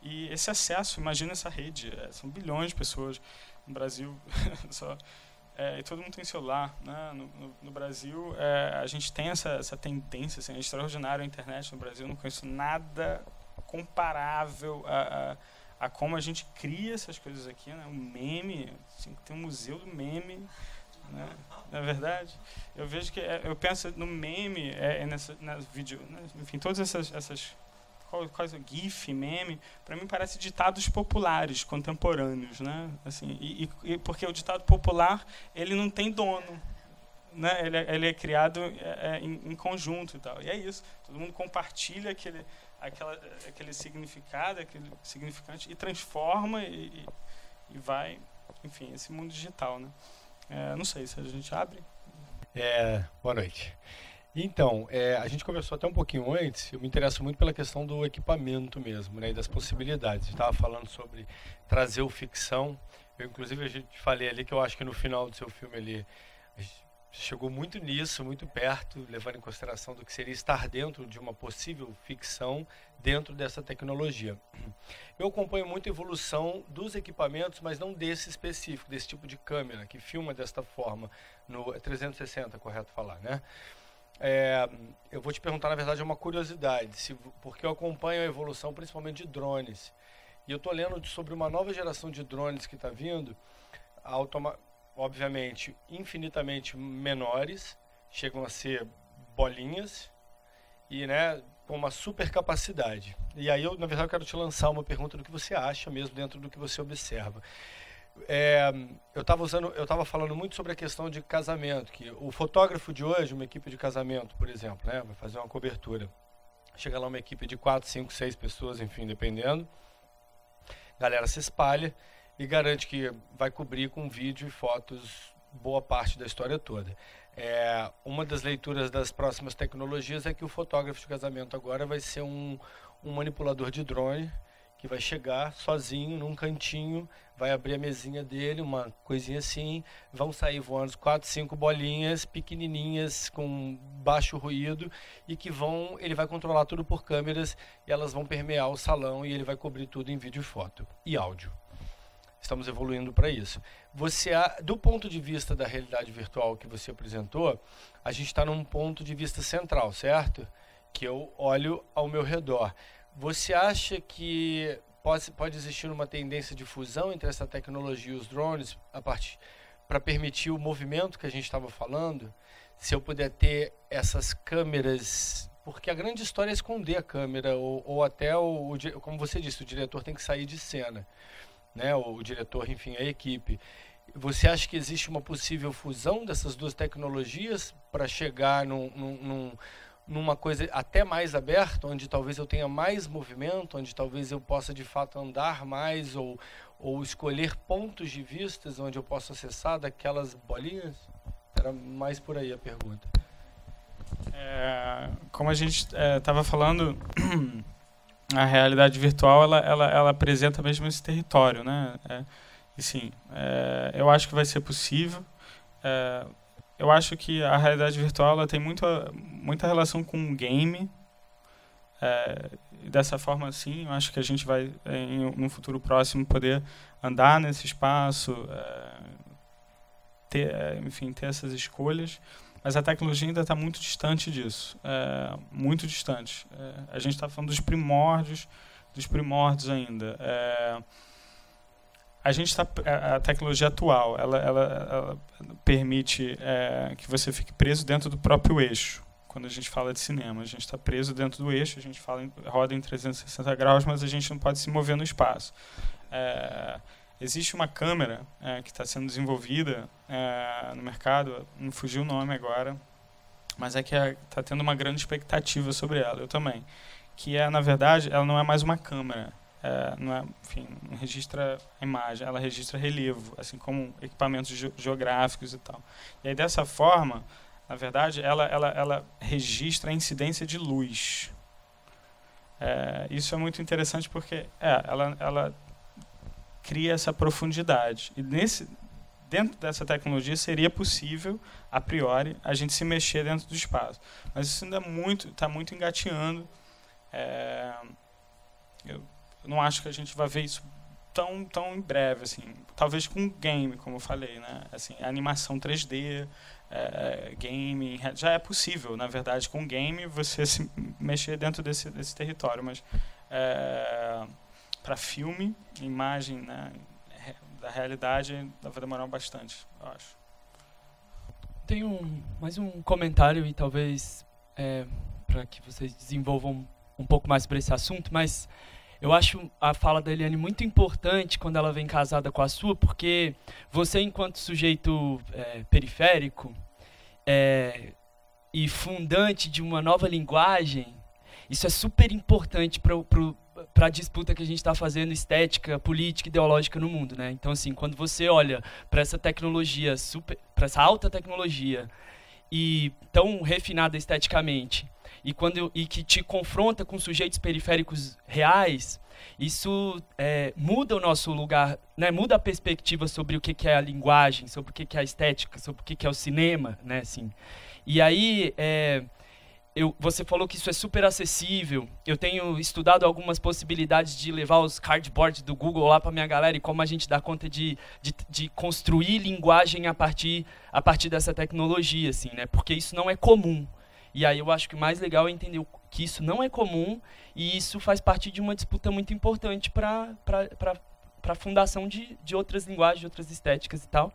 E esse acesso, imagina essa rede, é, são bilhões de pessoas no Brasil, só, é, e todo mundo tem celular. Né? No, no, no Brasil, é, a gente tem essa, essa tendência assim, extraordinária à internet no Brasil, não conheço nada comparável a, a, a como a gente cria essas coisas aqui, né? o meme, assim, tem um museu do meme, né? Na é verdade, eu vejo que é, eu penso no meme, é, é nessa, nas vídeo, né? enfim, todas essas, essas coisa GIF, meme, para mim parece ditados populares contemporâneos, né? Assim, e, e, porque o ditado popular ele não tem dono, né? Ele, é, ele é criado é, é, em, em, conjunto e tal. E é isso. Todo mundo compartilha aquele, aquela, aquele significado, aquele significante e transforma e, e vai, enfim, esse mundo digital, né? É, não sei se a gente abre. É, boa noite. Então, é, a gente conversou até um pouquinho antes, eu me interesso muito pela questão do equipamento mesmo, né, e das possibilidades. estava falando sobre trazer o ficção. Eu, inclusive, a gente falei ali que eu acho que no final do seu filme ali chegou muito nisso, muito perto, levando em consideração do que seria estar dentro de uma possível ficção dentro dessa tecnologia. Eu acompanho muito a evolução dos equipamentos, mas não desse específico, desse tipo de câmera que filma desta forma no 360, correto falar, né? É, eu vou te perguntar, na verdade, uma curiosidade, se, porque eu acompanho a evolução principalmente de drones. E eu estou lendo sobre uma nova geração de drones que está vindo, automa obviamente, infinitamente menores, chegam a ser bolinhas, e né, com uma super capacidade. E aí eu, na verdade, eu quero te lançar uma pergunta do que você acha mesmo dentro do que você observa. É, eu estava usando, eu estava falando muito sobre a questão de casamento, que o fotógrafo de hoje, uma equipe de casamento, por exemplo, né, vai fazer uma cobertura. Chega lá uma equipe de 4, 5, 6 pessoas, enfim, dependendo. Galera se espalha e garante que vai cobrir com vídeo e fotos boa parte da história toda. É, uma das leituras das próximas tecnologias é que o fotógrafo de casamento agora vai ser um, um manipulador de drone que vai chegar sozinho num cantinho, vai abrir a mesinha dele, uma coisinha assim, vão sair voando quatro, cinco bolinhas pequenininhas com baixo ruído e que vão, ele vai controlar tudo por câmeras e elas vão permear o salão e ele vai cobrir tudo em vídeo e foto e áudio. Estamos evoluindo para isso. Você, do ponto de vista da realidade virtual que você apresentou, a gente está num ponto de vista central, certo? Que eu olho ao meu redor. Você acha que pode, pode existir uma tendência de fusão entre essa tecnologia e os drones a para permitir o movimento que a gente estava falando? Se eu puder ter essas câmeras, porque a grande história é esconder a câmera ou, ou até o, o, como você disse, o diretor tem que sair de cena, né? O, diretor, enfim, a equipe. Você acha que existe uma possível fusão dessas duas tecnologias para chegar num, num numa coisa até mais aberta, onde talvez eu tenha mais movimento, onde talvez eu possa de fato andar mais ou, ou escolher pontos de vistas onde eu possa acessar daquelas bolinhas? Era mais por aí a pergunta. É, como a gente estava é, falando, a realidade virtual ela, ela, ela apresenta mesmo esse território, né? É, e sim, é, eu acho que vai ser possível. É, eu acho que a realidade virtual ela tem muita, muita relação com o game. É, dessa forma, sim, eu acho que a gente vai, em um futuro próximo, poder andar nesse espaço, é, ter, é, enfim, ter essas escolhas. Mas a tecnologia ainda está muito distante disso, é, muito distante. É, a gente está falando dos primórdios, dos primórdios ainda. É, a gente está a tecnologia atual ela, ela, ela permite é, que você fique preso dentro do próprio eixo quando a gente fala de cinema a gente está preso dentro do eixo a gente fala em, roda em 360 graus mas a gente não pode se mover no espaço é, existe uma câmera é, que está sendo desenvolvida é, no mercado não fugiu o nome agora mas é que está tendo uma grande expectativa sobre ela eu também que é na verdade ela não é mais uma câmera é, não é, enfim, não registra a imagem, ela registra relevo, assim como equipamentos ge geográficos e tal. E aí dessa forma, na verdade, ela, ela, ela registra a incidência de luz. É, isso é muito interessante porque é, ela, ela cria essa profundidade. E nesse, dentro dessa tecnologia seria possível, a priori, a gente se mexer dentro do espaço. Mas isso ainda está muito, tá muito engateando. É, eu não acho que a gente vai ver isso tão tão em breve assim talvez com game como eu falei né assim animação 3D é, game já é possível na verdade com game você se mexer dentro desse desse território mas é, para filme imagem né, da realidade vai demorar bastante eu acho. Tem um mais um comentário e talvez é, para que vocês desenvolvam um pouco mais sobre esse assunto mas eu acho a fala da Eliane muito importante quando ela vem casada com a sua, porque você, enquanto sujeito é, periférico é, e fundante de uma nova linguagem, isso é super importante para para a disputa que a gente está fazendo estética, política, ideológica no mundo, né? Então assim, quando você olha para essa tecnologia super, para essa alta tecnologia e tão refinada esteticamente e quando e que te confronta com sujeitos periféricos reais, isso é, muda o nosso lugar, né? Muda a perspectiva sobre o que, que é a linguagem, sobre o que, que é a estética, sobre o que, que é o cinema, né? Assim. E aí é, eu, você falou que isso é super acessível. Eu tenho estudado algumas possibilidades de levar os cardboards do Google lá para minha galera e como a gente dá conta de, de, de, construir linguagem a partir, a partir dessa tecnologia, assim, né? Porque isso não é comum. E aí eu acho que o mais legal é entender que isso não é comum e isso faz parte de uma disputa muito importante para a fundação de, de outras linguagens, de outras estéticas e tal.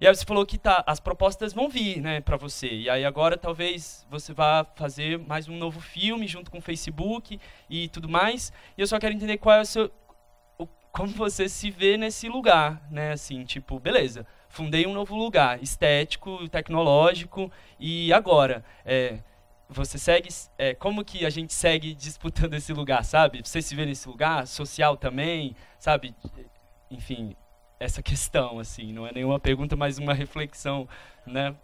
E aí você falou que tá, as propostas vão vir, né, para você. E aí agora talvez você vá fazer mais um novo filme junto com o Facebook e tudo mais. E eu só quero entender qual é o seu o, como você se vê nesse lugar, né, assim, tipo, beleza. Fundei um novo lugar, estético, tecnológico e agora, é, você segue é, como que a gente segue disputando esse lugar sabe você se vê nesse lugar social também sabe enfim essa questão, assim, não é nenhuma pergunta, mas uma reflexão, né?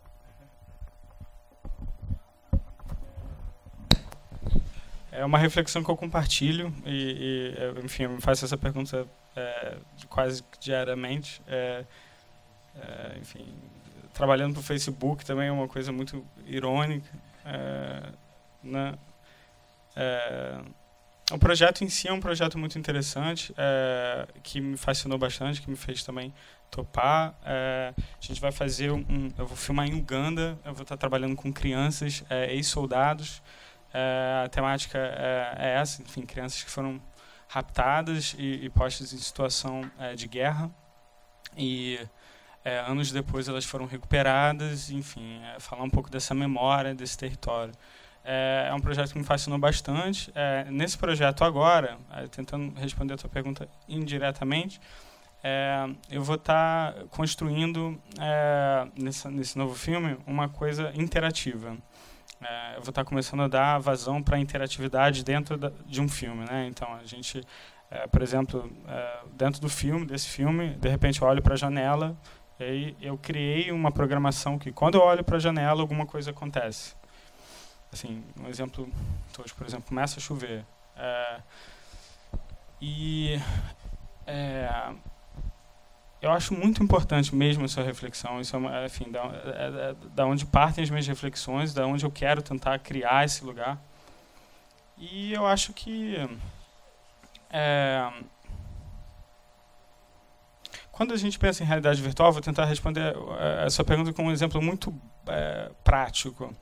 É uma reflexão que eu compartilho e, e enfim, eu faço essa pergunta é, quase diariamente. É, é, enfim, trabalhando para o Facebook também é uma coisa muito irônica, é, né? É, o projeto em si é um projeto muito interessante, é, que me fascinou bastante, que me fez também topar. É, a gente vai fazer um, eu vou filmar em Uganda, eu vou estar trabalhando com crianças, é, ex-soldados. A temática é, essa, enfim, crianças que foram raptadas e, e postas em situação de guerra. E anos depois elas foram recuperadas, enfim, falar um pouco dessa memória, desse território. É, é um projeto que me fascinou bastante. É, nesse projeto agora, é, tentando responder a tua pergunta indiretamente, é, eu vou estar tá construindo é, nesse, novo filme uma coisa interativa. É, eu vou estar tá começando a dar vazão para a interatividade dentro da, de um filme, né? Então a gente, por exemplo, dentro do filme, desse filme, de repente eu olho para a janela e aí eu criei uma programação que quando eu olho para a janela alguma coisa acontece. Assim, um exemplo, hoje, por exemplo, começa a chover. É, e é, eu acho muito importante mesmo essa reflexão. Isso é, uma, enfim, da, é, é, da onde partem as minhas reflexões, da onde eu quero tentar criar esse lugar. E eu acho que é, quando a gente pensa em realidade virtual, vou tentar responder é, essa pergunta com um exemplo muito é, prático.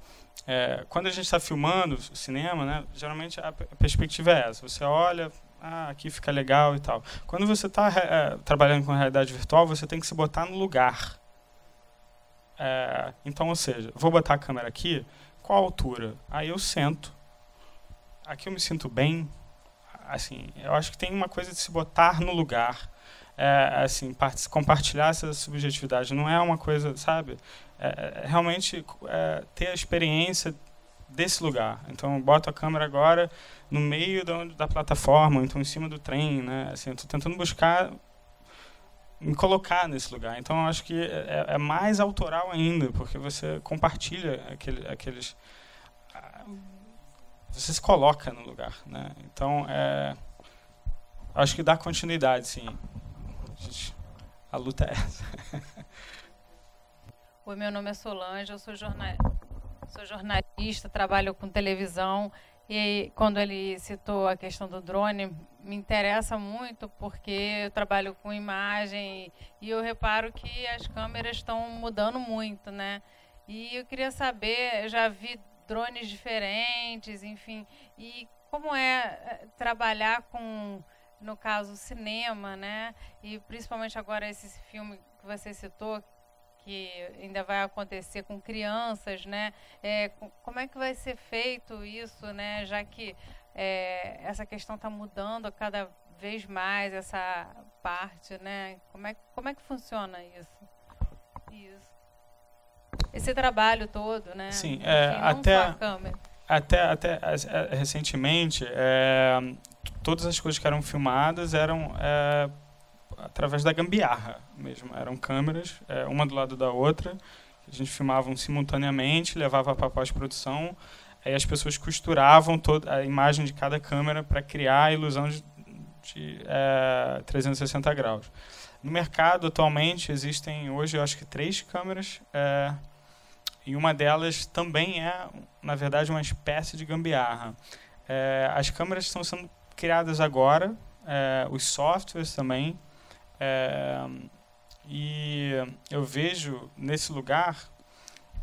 É, quando a gente está filmando cinema, né, geralmente a, perspectiva é essa. Você olha, ah, aqui fica legal e tal. Quando você está é, trabalhando com realidade virtual, você tem que se botar no lugar. É, então, ou seja, vou botar a câmera aqui, qual a altura? Aí eu sento. Aqui eu me sinto bem. Assim, eu acho que tem uma coisa de se botar no lugar. É, assim, compartilhar essa subjetividade. Não é uma coisa, sabe? É, é, realmente é, ter a experiência desse lugar. Então, eu boto a câmera agora no meio da, da plataforma, então em cima do trem, né? Assim, estou tentando buscar me colocar nesse lugar. Então, acho que é, é, mais autoral ainda, porque você compartilha aquele, aqueles... Você se coloca no lugar, né? Então, é, acho que dá continuidade, sim. A, gente, a luta é essa. Oi, meu nome é Solange, eu sou, jornal... sou jornalista, trabalho com televisão. E quando ele citou a questão do drone, me interessa muito porque eu trabalho com imagem e eu reparo que as câmeras estão mudando muito, né? E eu queria saber, eu já vi drones diferentes, enfim, e como é eh, trabalhar com, no caso, cinema, né? E principalmente agora esse filme que você citou, que ainda vai acontecer com crianças, né? É, como é que vai ser feito isso, né? Já que é, essa questão está mudando cada vez mais essa parte, né? Como é, como é que funciona isso? Isso. Esse trabalho todo, né? Sim, é, Enfim, até, até, até recentemente, é, todas as coisas que eram filmadas eram é, através da gambiarra mesmo. Eram câmeras, é, uma do lado da outra. A gente filmava simultaneamente, levava para pós-produção. Aí as pessoas costuravam toda a imagem de cada câmera para criar a ilusão de, de é, 360 graus. No mercado, atualmente, existem hoje, eu acho que três câmeras. E uma delas também é, na verdade, uma espécie de gambiarra. É, as câmeras estão sendo criadas agora, é, os softwares também. É, e eu vejo nesse lugar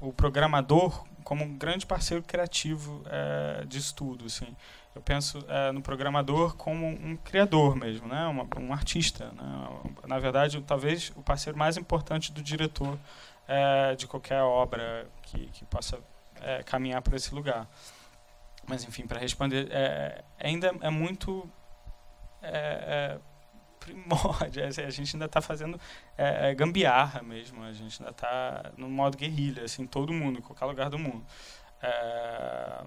o programador como um grande parceiro criativo é, de estudo. Assim. Eu penso é, no programador como um criador mesmo, né? Uma, um artista. Né? Na verdade, talvez o parceiro mais importante do diretor é, de qualquer obra que, que possa é, caminhar para esse lugar. Mas, enfim, para responder, é, ainda é muito é, é, primórdio. A gente ainda está fazendo é, é, gambiarra mesmo. A gente ainda está no modo guerrilha, assim, todo mundo, em qualquer lugar do mundo. É,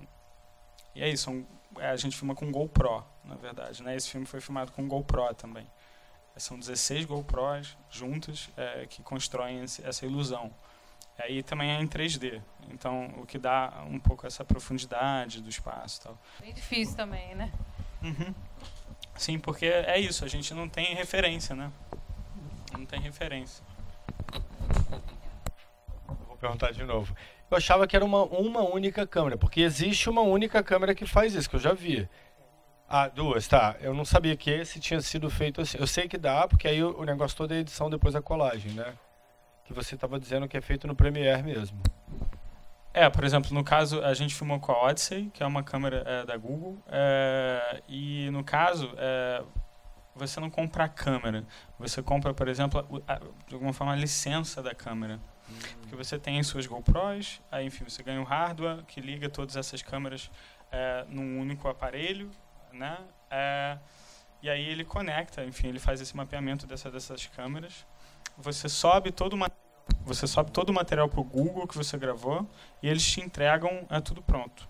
e é isso. Um, é, a gente filma com GoPro, na verdade. Né? Esse filme foi filmado com GoPro também. São 16 GoPros juntas é, que constroem esse, essa ilusão. E também é em 3D, então o que dá um pouco essa profundidade do espaço. Tal. Bem difícil também, né? Uhum. Sim, porque é isso, a gente não tem referência, né? Não tem referência. Vou perguntar de novo. Eu achava que era uma, uma única câmera, porque existe uma única câmera que faz isso, que eu já vi. Ah, duas, tá. Eu não sabia que esse tinha sido feito assim. Eu sei que dá, porque aí o, o negócio todo é edição depois da colagem, né? Que você estava dizendo que é feito no Premiere mesmo. É, por exemplo, no caso, a gente filmou com a Odyssey, que é uma câmera é, da Google, é, e no caso, é, você não compra a câmera, você compra, por exemplo, a, de alguma forma, a licença da câmera. Hum. Porque você tem as suas GoPros, aí, enfim, você ganha um hardware que liga todas essas câmeras é, num único aparelho, né? É, e aí ele conecta, enfim, ele faz esse mapeamento dessa, dessas câmeras. Você sobe todo uma você sobe todo o material para o Google que você gravou e eles te entregam é tudo pronto.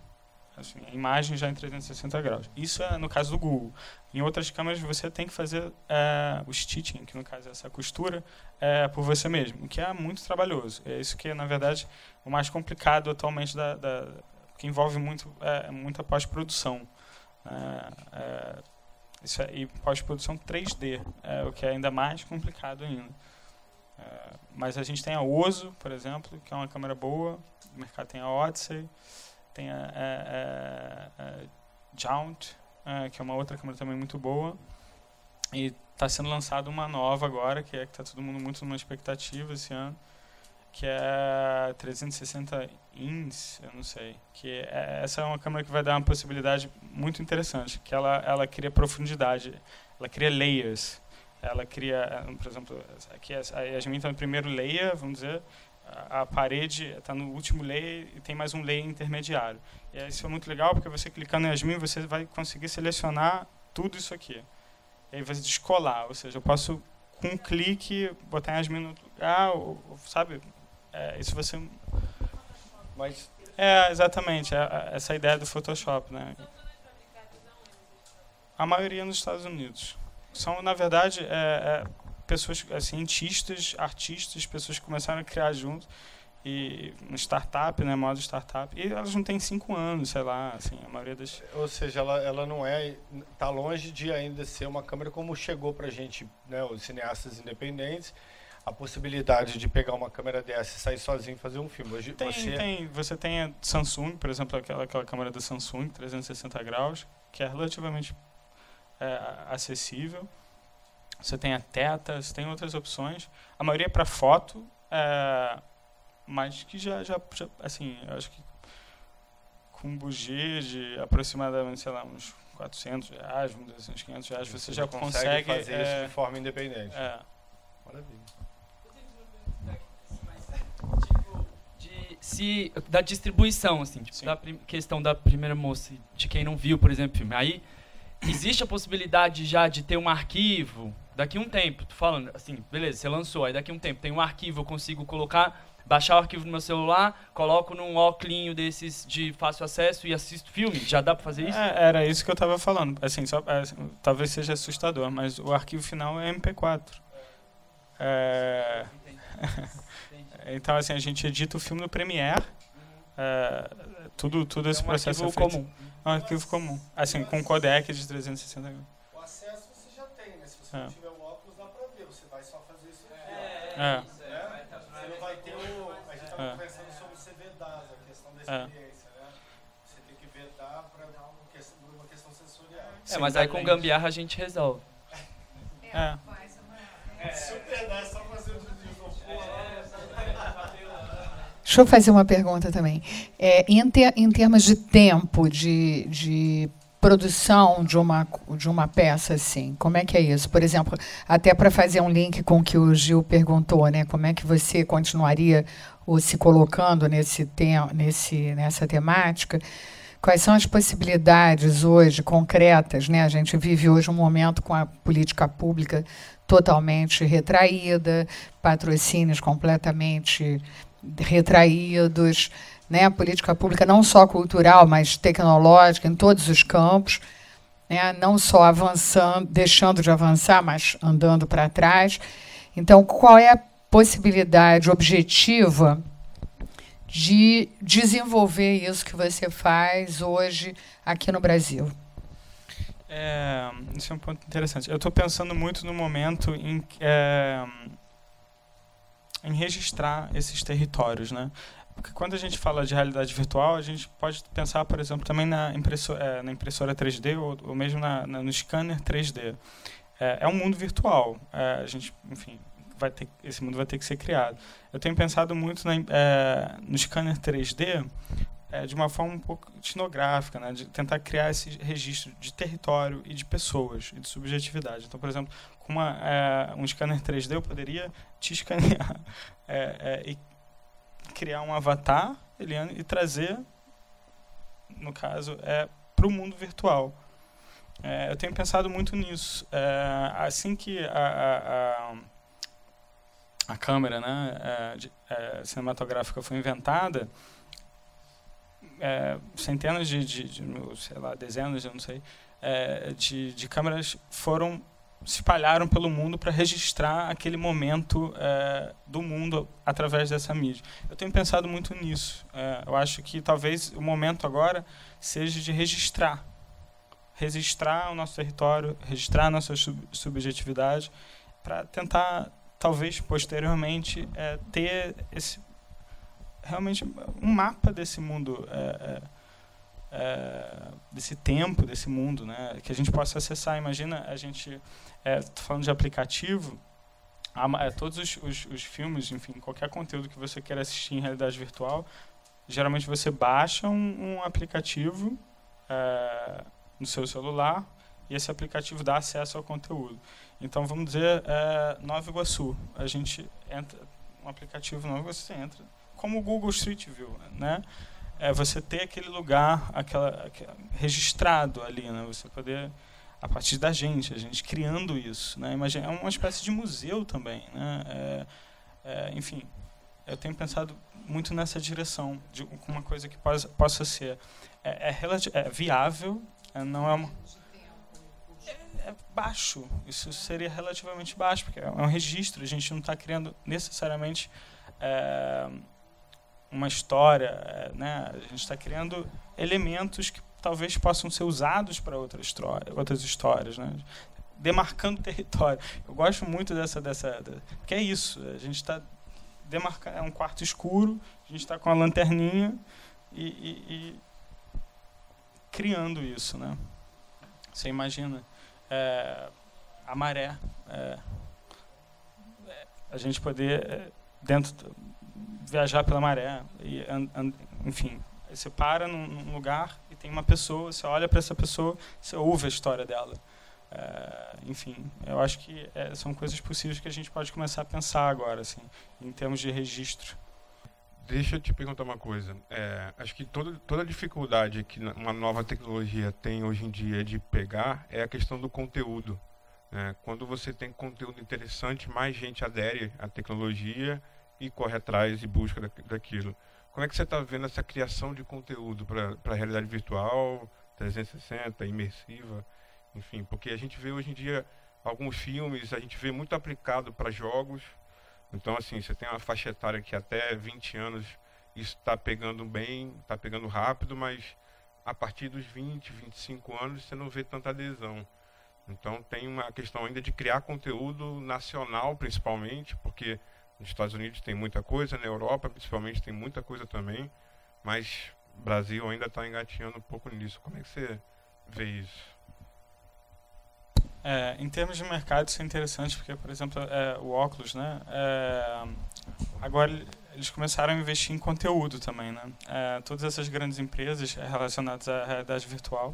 Assim, a imagem já em 360 graus. Isso é no caso do Google. Em outras câmeras você tem que fazer é, o stitching, que no caso é essa costura, é, por você mesmo, o que é muito trabalhoso. É isso que na verdade, o mais complicado atualmente, da, da que envolve muito, é, muita pós-produção. É, isso é, e pós-produção 3D, é, o que é ainda mais complicado ainda. É, mas a gente tem a Oso, por exemplo, que é uma câmera boa. O mercado tem a Odyssey, tem a, a, a, a Jaunt, é, que é uma outra câmera também muito boa. E está sendo lançada uma nova agora, que é que está todo mundo muito numa expectativa esse ano, que é 360 ins, eu não sei. Que é, essa é uma câmera que vai dar uma possibilidade muito interessante, que ela ela cria profundidade, ela cria layers ela cria, por exemplo, aqui a Yasmin está no primeiro layer, vamos dizer, a parede está no último layer e tem mais um layer intermediário. E isso é muito legal porque você clicando em Yasmin você vai conseguir selecionar tudo isso aqui. E aí você descolar, ou seja, eu posso com um clique botar Yasmin no lugar, ou, sabe? É, isso você. Mas é exatamente é, é, essa ideia do Photoshop, né? A maioria nos Estados Unidos. São, na verdade, é, é, pessoas, é, cientistas, artistas, pessoas que começaram a criar juntos e uma startup, né, modo startup, e elas não têm cinco anos, sei lá, assim, a maioria das... Ou seja, ela, ela não é, tá longe de ainda ser uma câmera como chegou pra gente, né, os cineastas independentes, a possibilidade de pegar uma câmera dessa e sair sozinho e fazer um filme. Hoje, tem, você... tem, você tem a Samsung, por exemplo, aquela, aquela câmera da Samsung, 360 graus, que é relativamente é, acessível. Você tem a Teta, você tem outras opções. A maioria é para foto, é, mas que já, já, já, assim, eu acho que com um budget de aproximadamente, sei lá, uns 400 reais, assim, uns 500 reais, você, você já consegue, consegue fazer é, isso de forma independente. É. Maravilha. Se da distribuição assim tipo, da questão da primeira moça de quem não viu por exemplo filme aí existe a possibilidade já de ter um arquivo daqui a um tempo, tô falando assim, beleza, você lançou, aí daqui a um tempo tem um arquivo, eu consigo colocar baixar o arquivo no meu celular, coloco num óculos desses de fácil acesso e assisto filme. Já dá para fazer isso? É, era isso que eu estava falando. Assim, só, é, talvez seja assustador, mas o arquivo final é MP4. É... então, assim, a gente edita o filme no Premiere. É, tudo, tudo esse é um processo arquivo é feito. comum. É um arquivo comum. Assim, com codec de 360 O acesso você já tem, né? Se você É. não tiver o óculos, dá pra ver. Você vai só fazer isso aqui. É. Você não vai ter o. A gente estava É. conversando sobre o CVDAS, a questão da É. experiência, né? Você tem que vedar uma questão sensorial. É, mas aí com gambiarra a gente resolve. É. Deixa eu fazer uma pergunta também. É, em, ter- em termos de tempo de, de produção de uma, de uma peça, assim, como é que é isso? Por exemplo, até para fazer um link com o que o Gil perguntou, né? Como é que você continuaria ou se colocando nesse tem, nesse, nessa temática? Quais são as possibilidades hoje concretas? Né? A gente vive hoje um momento com a política pública totalmente retraída, patrocínios completamente retraídos, né? Política pública não só cultural, mas tecnológica em todos os campos, né? Não só avançando, deixando de avançar, mas andando para trás. Então, qual é a possibilidade objetiva de desenvolver isso que você faz hoje aqui no Brasil? É, isso é um ponto interessante. Eu estou pensando muito no momento em, é, em registrar esses territórios, né? Porque quando a gente fala de realidade virtual, a gente pode pensar, por exemplo, também na impressora, é, na impressora 3D ou, ou mesmo na, na- no scanner 3D. É, é um mundo virtual. É, a gente, enfim, vai ter, esse mundo vai ter que ser criado. Eu tenho pensado muito na, é, no scanner 3D é, de uma forma um pouco etnográfica, né? de tentar criar esse registro de território e de pessoas e de subjetividade. Então, por exemplo, com uma, é, um scanner 3D eu poderia te escanear e criar um avatar, Eliane, e trazer, no caso, é, para o mundo virtual. É, eu tenho pensado muito nisso. É, assim que a, a, a câmera né, é, de- é, cinematográfica foi inventada, é, centenas de, de, de, sei lá, dezenas, eu não sei, é, de, de câmeras foram se espalharam pelo mundo para registrar aquele momento é, do mundo através dessa mídia. Eu tenho pensado muito nisso. É, eu acho que talvez o momento agora seja de registrar, registrar o nosso território, registrar a nossa sub subjetividade, para tentar talvez posteriormente é, ter esse realmente um mapa desse mundo, é, é, é, desse tempo, desse mundo, né, que a gente possa acessar. Imagina a gente, é, falando de aplicativo, a é, todos os, os, os filmes, enfim, qualquer conteúdo que você queira assistir em realidade virtual, geralmente você baixa um, um aplicativo no seu celular e esse aplicativo dá acesso ao conteúdo. Então, vamos dizer, é, Nova Iguaçu, a gente entra, um aplicativo Nova Iguaçu, você entra, como o Google Street View, né? É você ter aquele lugar, aquela, aquela- registrado ali, né? Você poder a partir da gente, a gente criando isso, né? Imagina, é uma espécie de museu também, né? É, é, enfim, eu tenho pensado muito nessa direção de uma coisa que possa, possa ser é, é, é viável, é, não é uma é baixo. Isso seria relativamente baixo, porque é um registro. A gente não está criando necessariamente é, uma história, é, né? A gente está criando elementos que talvez possam ser usados para outras, outras histórias, né? Demarcando território. Eu gosto muito dessa, dessa, que é isso. A gente está demarcando, é um quarto escuro. A gente está com a lanterninha e, e- e criando isso, né? Você imagina é, a maré, é, é, a gente poder é, dentro viajar pela maré e an- an- enfim, você para num, num lugar e tem uma pessoa, você olha para essa pessoa, você ouve a história dela. É, enfim, eu acho que é, são coisas possíveis que a gente pode começar a pensar agora, assim, em termos de registro. Deixa eu te perguntar uma coisa. É, acho que toda, toda a dificuldade que uma nova tecnologia tem hoje em dia de pegar é a questão do conteúdo. né? Quando você tem conteúdo interessante, mais gente adere à tecnologia e corre atrás e busca da, daquilo. Como é que você está vendo essa criação de conteúdo para a realidade virtual, 360, imersiva, enfim, porque a gente vê hoje em dia alguns filmes, a gente vê muito aplicado para jogos. Então, assim, você tem uma faixa etária que até 20 anos isso está pegando bem, está pegando rápido, mas a partir dos 20, 25 anos você não vê tanta adesão. Então tem uma questão ainda de criar conteúdo nacional, principalmente, porque nos Estados Unidos tem muita coisa, na Europa principalmente tem muita coisa também, mas o Brasil ainda está engatinhando um pouco nisso. Como é que você vê isso? É, em termos de mercado isso é interessante porque, por exemplo, é, o óculos, né? É, agora eles começaram a investir em conteúdo também, né? É, todas essas grandes empresas relacionadas à realidade virtual,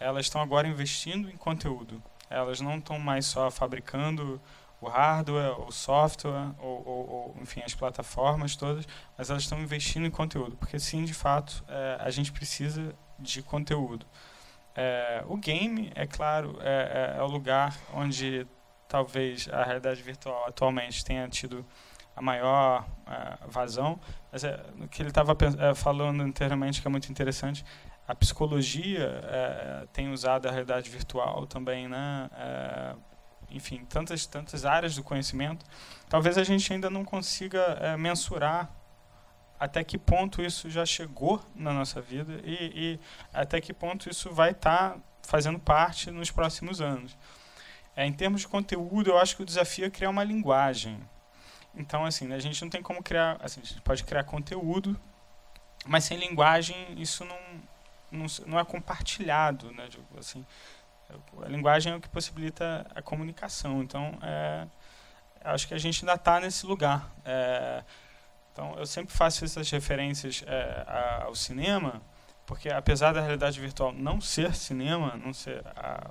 elas estão agora investindo em conteúdo. Elas não estão mais só fabricando o hardware, o software, ou, ou, ou, enfim, as plataformas todas, mas elas estão investindo em conteúdo, porque sim, de fato, é, a gente precisa de conteúdo. É, o game, é claro, é, é, é, o lugar onde talvez a realidade virtual atualmente tenha tido a maior uh, vazão. Mas é, o que ele estava é, falando anteriormente, que é muito interessante, a psicologia é, tem usado a realidade virtual também, né? É, enfim, tantas, tantas áreas do conhecimento. Talvez a gente ainda não consiga é, mensurar até que ponto isso já chegou na nossa vida e, e até que ponto isso vai estar tá fazendo parte nos próximos anos. É, em termos de conteúdo, eu acho que o desafio é criar uma linguagem então, assim, a gente não tem como criar. Assim, a gente pode criar conteúdo, mas sem linguagem isso não, não, não é compartilhado. Né? Assim, a linguagem é o que possibilita a comunicação. Então, é, acho que a gente ainda está nesse lugar. É, então, eu sempre faço essas referências é, ao cinema, porque apesar da realidade virtual não ser cinema, não ser a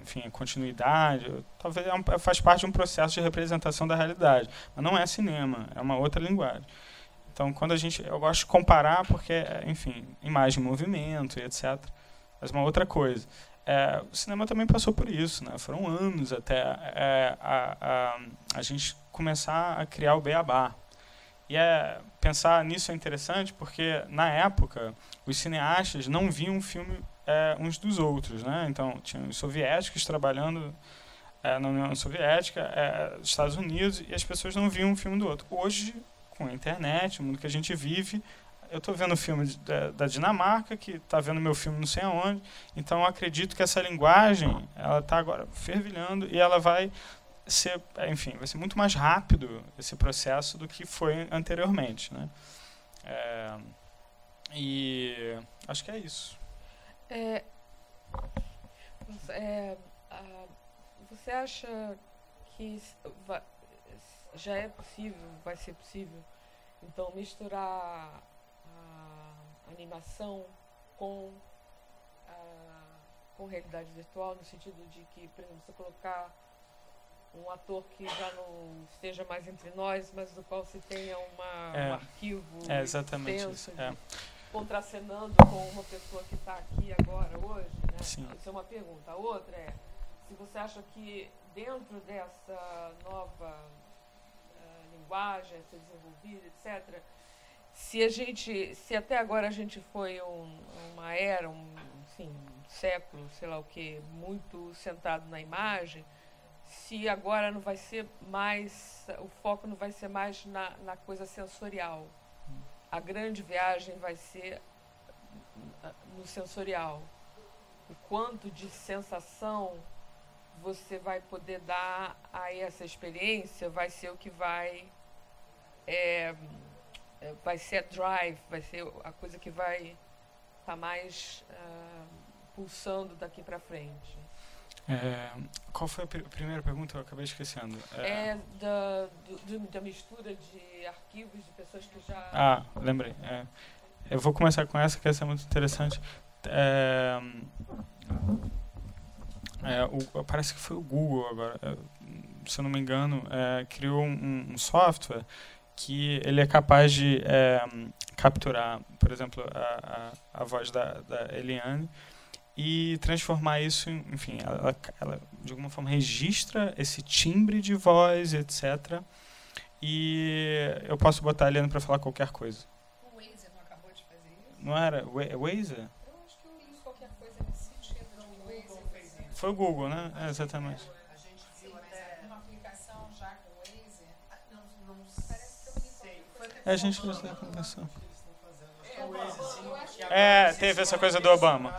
enfim, a continuidade, talvez é um, faz parte de um processo de representação da realidade, mas não é cinema, é uma outra linguagem. Então, quando a gente, eu gosto de comparar porque, enfim, imagem, movimento etc. Mas uma outra coisa. É, o cinema também passou por isso, né? Foram anos até é, a, a, a gente começar a criar o beabá. E é, pensar nisso é interessante porque, na época, os cineastas não viam um filme é, uns dos outros. Né? Então, tinha os soviéticos trabalhando é, na União Soviética, é, Estados Unidos, e as pessoas não viam um filme do outro. Hoje, com a internet, o mundo que a gente vive, eu estou vendo o filme da, da Dinamarca, que está vendo meu filme não sei aonde, então acredito que essa linguagem ela está agora fervilhando e ela vai ser, enfim, vai ser muito mais rápido esse processo do que foi anteriormente, né? É, e acho que é isso. É, é, você acha que já é possível, vai ser possível, então misturar a animação com a, com realidade virtual, no sentido de que, por exemplo, você colocar um ator que já não esteja mais entre nós, mas do qual se tenha uma, é, um arquivo é exatamente isso. É contracenando com uma pessoa que está aqui agora, hoje? Né? Sim. Isso é uma pergunta. A outra é, se você acha que dentro dessa nova uh, linguagem a ser desenvolvida, etc., se a gente, se até agora a gente foi um, uma era, um, enfim, um século, sei lá o que, muito centrado na imagem, se agora não vai ser mais, o foco não vai ser mais na, na coisa sensorial, a grande viagem vai ser no sensorial. O quanto de sensação você vai poder dar a essa experiência vai ser o que vai é, é vai ser a drive, vai ser a coisa que vai estar tá mais uh, pulsando daqui para frente. É, qual foi a pr primeira pergunta? Eu acabei esquecendo. É, é da, do, da mistura de arquivos de pessoas que já. Ah, lembrei. É. Eu vou começar com essa, que essa é muito interessante. É, é, o, parece que foi o Google agora, se eu não me engano, criou um, um, software que ele é capaz de capturar, por exemplo, a, a, a voz da, da Eliane e transformar isso, em, enfim, ela, ela, de alguma forma registra esse timbre de voz, etc. e eu posso botar a Eliane para falar qualquer coisa. O Waze não acabou de fazer isso? Não era? Waze? Eu acho que eu li qualquer coisa nesse sentido o Waze. Foi o Google, né? É, exatamente. A gente viu até uma aplicação já com o Waze. Não, não Parece que eu li É, a gente fez a aplicação. É, teve essa coisa do Obama.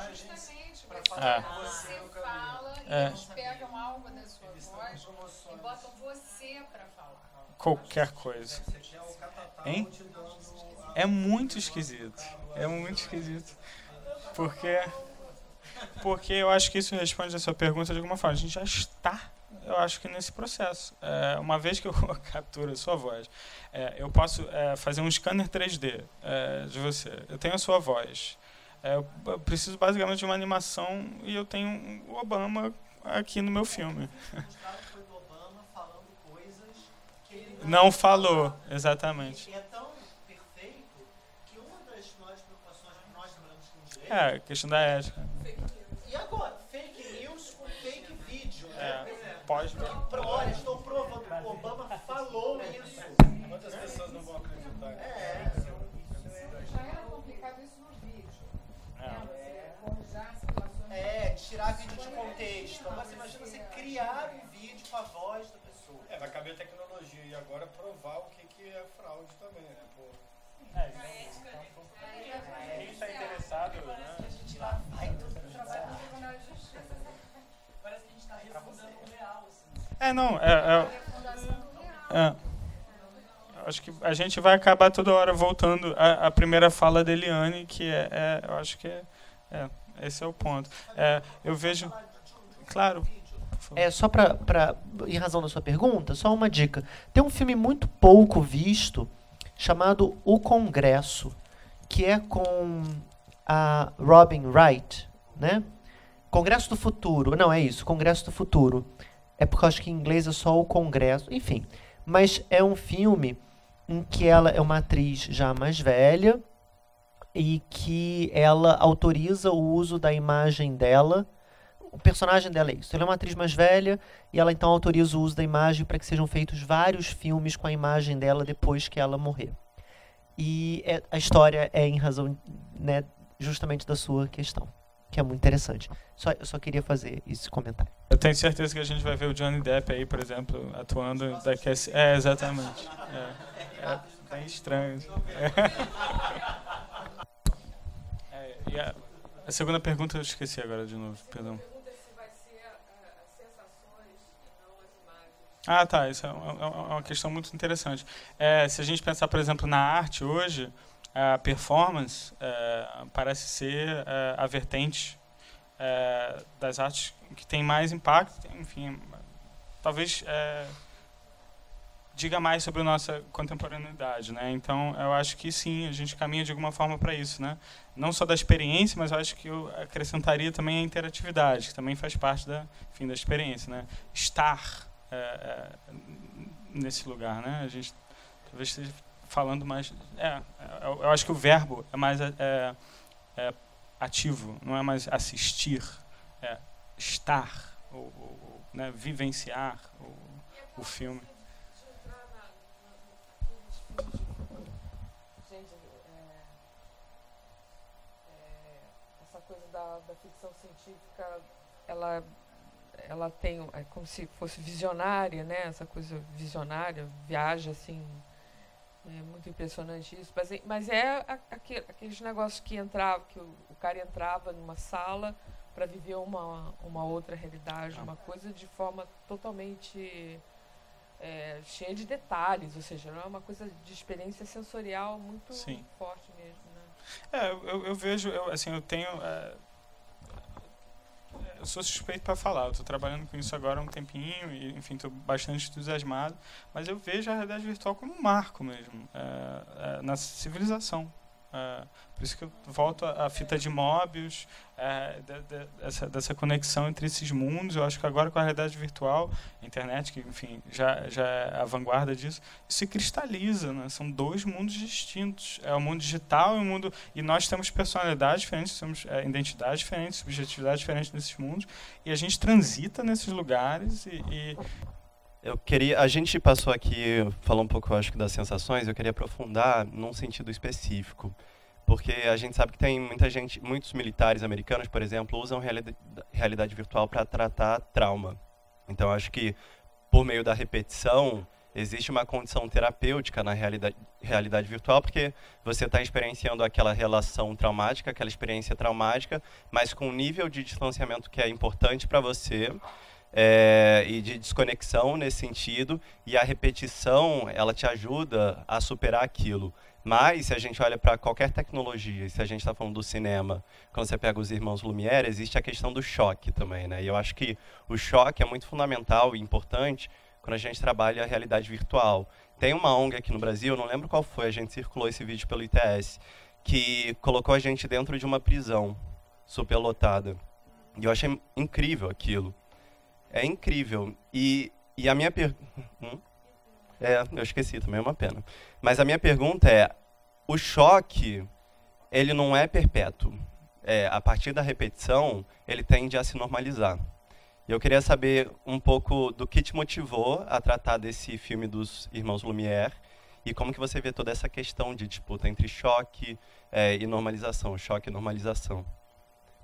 É. você fala e É. eles pegam algo da sua voz e botam você para falar. Qualquer coisa. Hein? É muito esquisito. É muito esquisito. Porque. Porque eu acho que isso responde a sua pergunta de alguma forma. A gente já está, eu acho que nesse processo. É, uma vez que eu capturo a sua voz, é, eu posso é, fazer um scanner 3D é, de você. Eu tenho a sua voz. É, eu preciso basicamente de uma animação e eu tenho o Obama aqui no meu filme. Não falou, exatamente. E é tão perfeito que uma das maiores preocupações que nós direito É, a questão da ética. E agora, fake news com fake vídeo, né? É, pode. Pro- Olha, estou provando que o Obama falou isso. Quantas pessoas não vão acreditar? É. Já era complicado isso no vídeo. É. Né? Você forjar situações. É, tirar de contexto. Agora você imagina você criar um vídeo com a voz da pessoa. É, vai caber a tecnologia e agora provar o que, que é fraude também, né? Pô. Quem está interessado, né? Parece que a gente está refundando o real, assim. É, não, é, é, é. Eu Acho que a gente vai acabar toda hora voltando à, à primeira fala da Eliane, que é, é, eu acho que é, é, esse é o ponto. É, eu vejo, claro, É, só pra, pra. Em razão da sua pergunta, só uma dica. Tem um filme muito pouco visto chamado O Congresso, que é com a Robin Wright, né? Congresso do Futuro. Não, é isso, Congresso do Futuro. É porque eu acho que em inglês é só o Congresso. Enfim. Mas é um filme em que ela é uma atriz já mais velha e que ela autoriza o uso da imagem dela o personagem dela é isso. Ela é uma atriz mais velha e ela então autoriza o uso da imagem para que sejam feitos vários filmes com a imagem dela depois que ela morrer. E é- a história é em razão, né, justamente da sua questão, que é muito interessante. Só, eu só queria fazer esse comentário. eu tenho certeza que a gente vai ver o Johnny Depp aí, por exemplo, atuando daqui a... É, exatamente. É, é bem estranho. É. É, a, a segunda pergunta eu esqueci agora de novo, perdão. Pergunta se vai ser ah, as sensações e não as imagens. Ah, tá. Isso é uma, é uma questão muito interessante. É, se a gente pensar, por exemplo, na arte hoje, a performance é, parece ser é, a vertente é, das artes que tem mais impacto. Enfim, talvez é, diga mais sobre a nossa contemporaneidade, né? Então, eu acho que sim, a gente caminha de alguma forma para isso, né? Não só da experiência, mas eu acho que eu acrescentaria também a interatividade, que também faz parte da, enfim, da experiência, né? Estar é, é, nesse lugar, né? A gente talvez esteja falando mais, é, eu, eu acho que o verbo é mais é, é, ativo, não é mais assistir, é estar, ou, ou, né? vivenciar o, o filme. é, é, essa coisa da, da ficção científica, ela, ela tem, é como se fosse visionária, né? Essa coisa visionária, viaja assim, é muito impressionante isso. Mas, é- mas é a- aque- aqueles negócios que entrava, que o, o cara entrava numa sala para viver uma, uma outra realidade, Ah. uma coisa de forma totalmente é, cheia de detalhes, ou seja, não é uma coisa de experiência sensorial muito Sim. forte mesmo, né? É, eu, eu vejo, eu, assim, eu tenho. é, eu sou suspeito para falar, eu estou trabalhando com isso agora há um tempinho e, enfim, estou bastante entusiasmado, mas eu vejo a realidade virtual como um marco mesmo é, é, na civilização. É, por isso que eu volto à fita de Mobius, é, de- de- dessa, dessa conexão entre esses mundos. Eu acho que agora com a realidade virtual, a internet, que enfim já, já é a vanguarda disso, isso se cristaliza. Né? São dois mundos distintos. É o mundo digital e o mundo. E nós temos personalidades diferentes, temos é, identidades diferentes, subjetividades diferentes nesses mundos. E a gente transita nesses lugares e, e eu queria, a gente passou aqui, falou um pouco, acho que das sensações, eu queria aprofundar num sentido específico, porque a gente sabe que tem muita gente, muitos militares americanos, por exemplo, usam realidade, realidade virtual para tratar trauma. Então, acho que por meio da repetição, existe uma condição terapêutica na realidade, realidade virtual, porque você está experienciando aquela relação traumática, aquela experiência traumática, mas com um nível de distanciamento que é importante para você é, e de desconexão nesse sentido, e a repetição ela te ajuda a superar aquilo. Mas, se a gente olha para qualquer tecnologia, se a gente está falando do cinema, quando você pega os irmãos Lumière, existe a questão do choque também. Né? E eu acho que o choque é muito fundamental e importante quando a gente trabalha a realidade virtual. Tem uma ONG aqui no Brasil, não lembro qual foi, a gente circulou esse vídeo pelo ITS, que colocou a gente dentro de uma prisão superlotada. E eu achei incrível aquilo. É incrível. E, e a minha pergunta. Hum? É, eu esqueci também, é uma pena. Mas a minha pergunta é: o choque, ele não é perpétuo. É, a partir da repetição, ele tende a se normalizar. E eu queria saber um pouco do que te motivou a tratar desse filme dos irmãos Lumière e como que você vê toda essa questão de disputa entre choque é, e normalização, choque e normalização.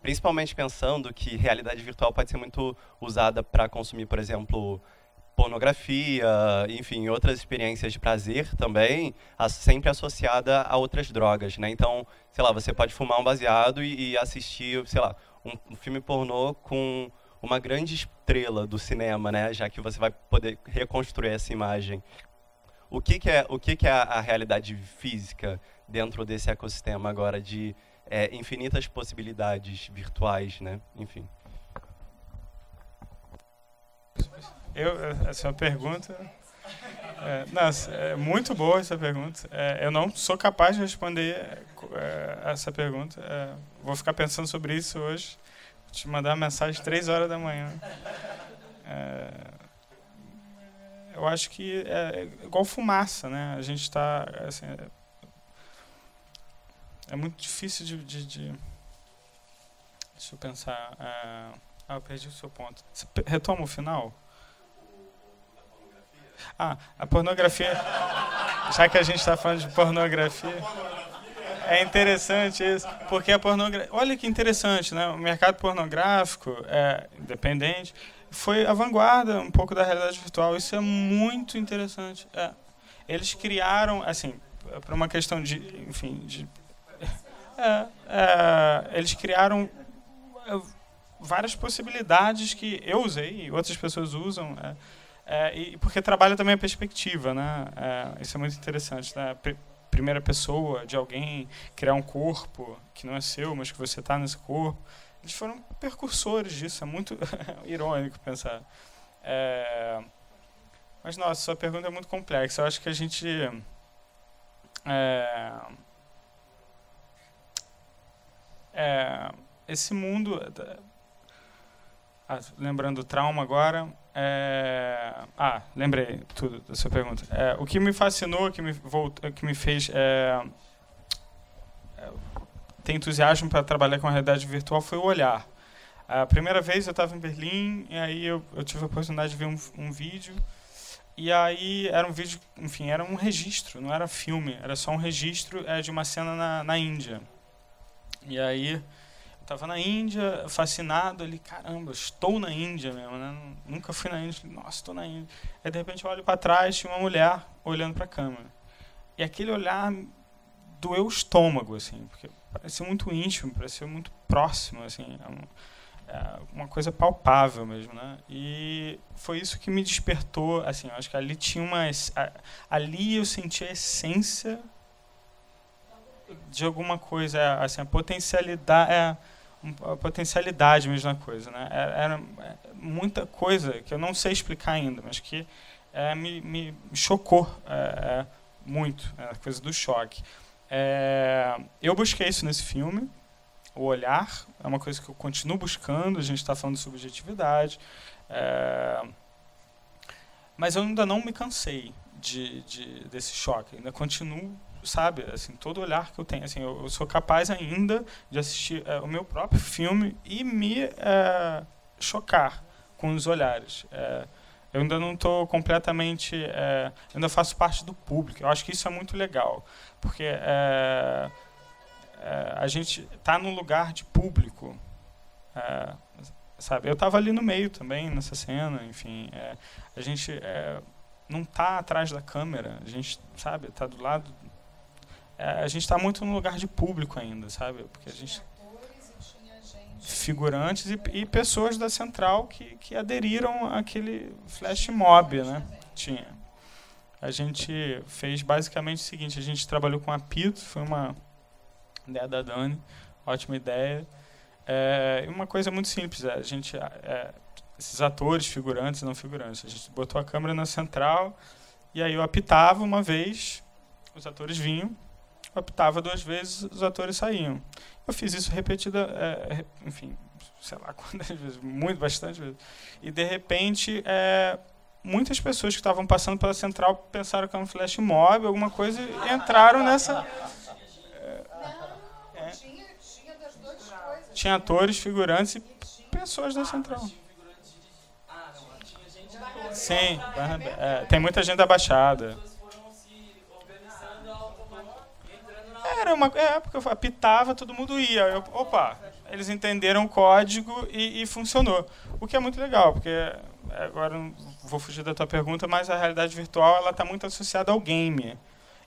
Principalmente pensando que realidade virtual pode ser muito usada para consumir, por exemplo, pornografia, enfim, outras experiências de prazer também, sempre associada a outras drogas, né? Então, sei lá, você pode fumar um baseado e, e assistir, sei lá, um, filme pornô com uma grande estrela do cinema, né? Já que você vai poder reconstruir essa imagem. O que, que é o que, que é a realidade física dentro desse ecossistema agora de é, infinitas possibilidades virtuais, né? Enfim. Eu, essa pergunta. É, nossa, é muito boa essa pergunta. É, eu não sou capaz de responder é, essa pergunta. É, vou ficar pensando sobre isso hoje. Vou te mandar uma mensagem três horas da manhã. É, eu acho que é igual fumaça, né? A gente está assim, é muito difícil de, de, de... Deixa eu pensar. É... Ah, eu perdi o seu ponto. Você retoma o final? Ah, a pornografia. Já que a gente está falando de pornografia. É interessante isso, porque a pornografia. Olha que interessante, né? O mercado pornográfico é independente foi a vanguarda um pouco da realidade virtual. Isso é muito interessante. É. Eles criaram, assim, para uma questão de, enfim, de é, é, eles criaram é, várias possibilidades que eu usei e outras pessoas usam. É, é, e porque trabalha também a perspectiva, né? É, isso é muito interessante, né? primeira pessoa de alguém criar um corpo que não é seu, mas que você está nesse corpo. Eles foram percursores disso. É muito irônico pensar. mas nossa, sua pergunta é muito complexa. Eu acho que a gente é, esse mundo. Ah, lembrando o trauma agora. É, ah, lembrei tudo da sua pergunta. É, o que me fascinou, que me, volt, que me fez é, é ter entusiasmo para trabalhar com a realidade virtual foi o olhar. A primeira vez eu estava em Berlim e aí eu, eu, tive a oportunidade de ver um, um vídeo e aí era um vídeo, enfim, era um registro, não era filme, era só um registro é, de uma cena na, na Índia. E aí, eu estava na Índia, fascinado ali, caramba, estou na Índia mesmo, né? Nunca fui na Índia, nossa, estou na Índia. Aí, de repente, eu olho para trás, tinha uma mulher olhando para a câmera. E aquele olhar doeu o estômago, assim, porque parecia muito íntimo, parecia muito próximo, assim, é uma, é uma coisa palpável mesmo, né? E foi isso que me despertou, assim, acho que ali tinha uma... Ali eu senti a essência de alguma coisa, é, assim, a potencialidade, é, a potencialidade mesmo coisa, né? Era, era, muita coisa que eu não sei explicar ainda, mas que é, me, me, chocou é, é muito, é, a coisa do choque. É, eu busquei isso nesse filme, o olhar é uma coisa que eu continuo buscando. A gente está falando de subjetividade, mas eu ainda não me cansei de, de, desse choque. Ainda continuo sabe? Assim, todo olhar que eu tenho, assim, eu, eu sou capaz ainda de assistir é, o meu próprio filme e me é, chocar com os olhares. É, eu ainda não estou completamente. Ainda faço parte do público. Eu acho que isso é muito legal, porque a gente está no lugar de público. Sabe? Eu estava ali no meio também nessa cena, enfim. A gente não está atrás da câmera, a gente sabe, está do lado. A gente está muito no lugar de público ainda, sabe? Porque a gente figurantes e, e, pessoas da central que, que aderiram àquele flash mob, né? Tinha. A gente fez basicamente o seguinte: a gente trabalhou com apito, foi uma ideia da Dani, ótima ideia. É, uma coisa muito simples: a gente, é, esses atores, figurantes e não figurantes, a gente botou a câmera na central e aí eu apitava uma vez, os atores vinham, eu apitava duas vezes, os atores saíam. Eu fiz isso repetida, é, enfim, sei lá quantas vezes, muito, bastante vezes. E de repente, é, muitas pessoas que estavam passando pela central pensaram que era um flash mob, alguma coisa, e entraram nessa. É, tinha atores, figurantes e pessoas da central. Sim, é, tem muita gente abaixada. Era uma é, eu apitava, todo mundo ia. Eu, opa, eles entenderam o código e, e, funcionou. O que é muito legal, porque agora vou fugir da tua pergunta, mas a realidade virtual ela está muito associada ao game.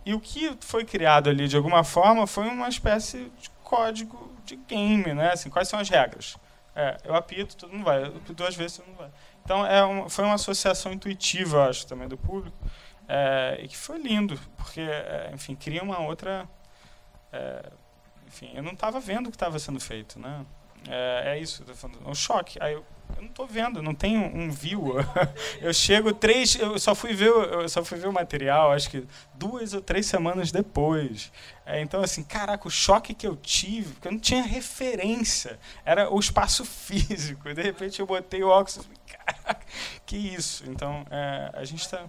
E o que foi criado ali de alguma forma foi uma espécie de código de game, né? Assim, quais são as regras? É, eu apito, todo mundo vai. Eu apito duas vezes, todo mundo vai. Então é uma, foi uma associação intuitiva, acho, também do público, é, e que foi lindo, porque, é, enfim, cria uma outra é, enfim, eu não estava vendo o que estava sendo feito, né? É, é isso, é um choque. Aí eu, eu não estou vendo, não tenho um view. eu chego três, eu só fui ver, eu só fui ver o material, acho que duas ou três semanas depois. É, então assim, caraca, o choque que eu tive, porque eu não tinha referência, era o espaço físico. E de repente eu botei o óculos, caraca, que isso. Então é, a gente está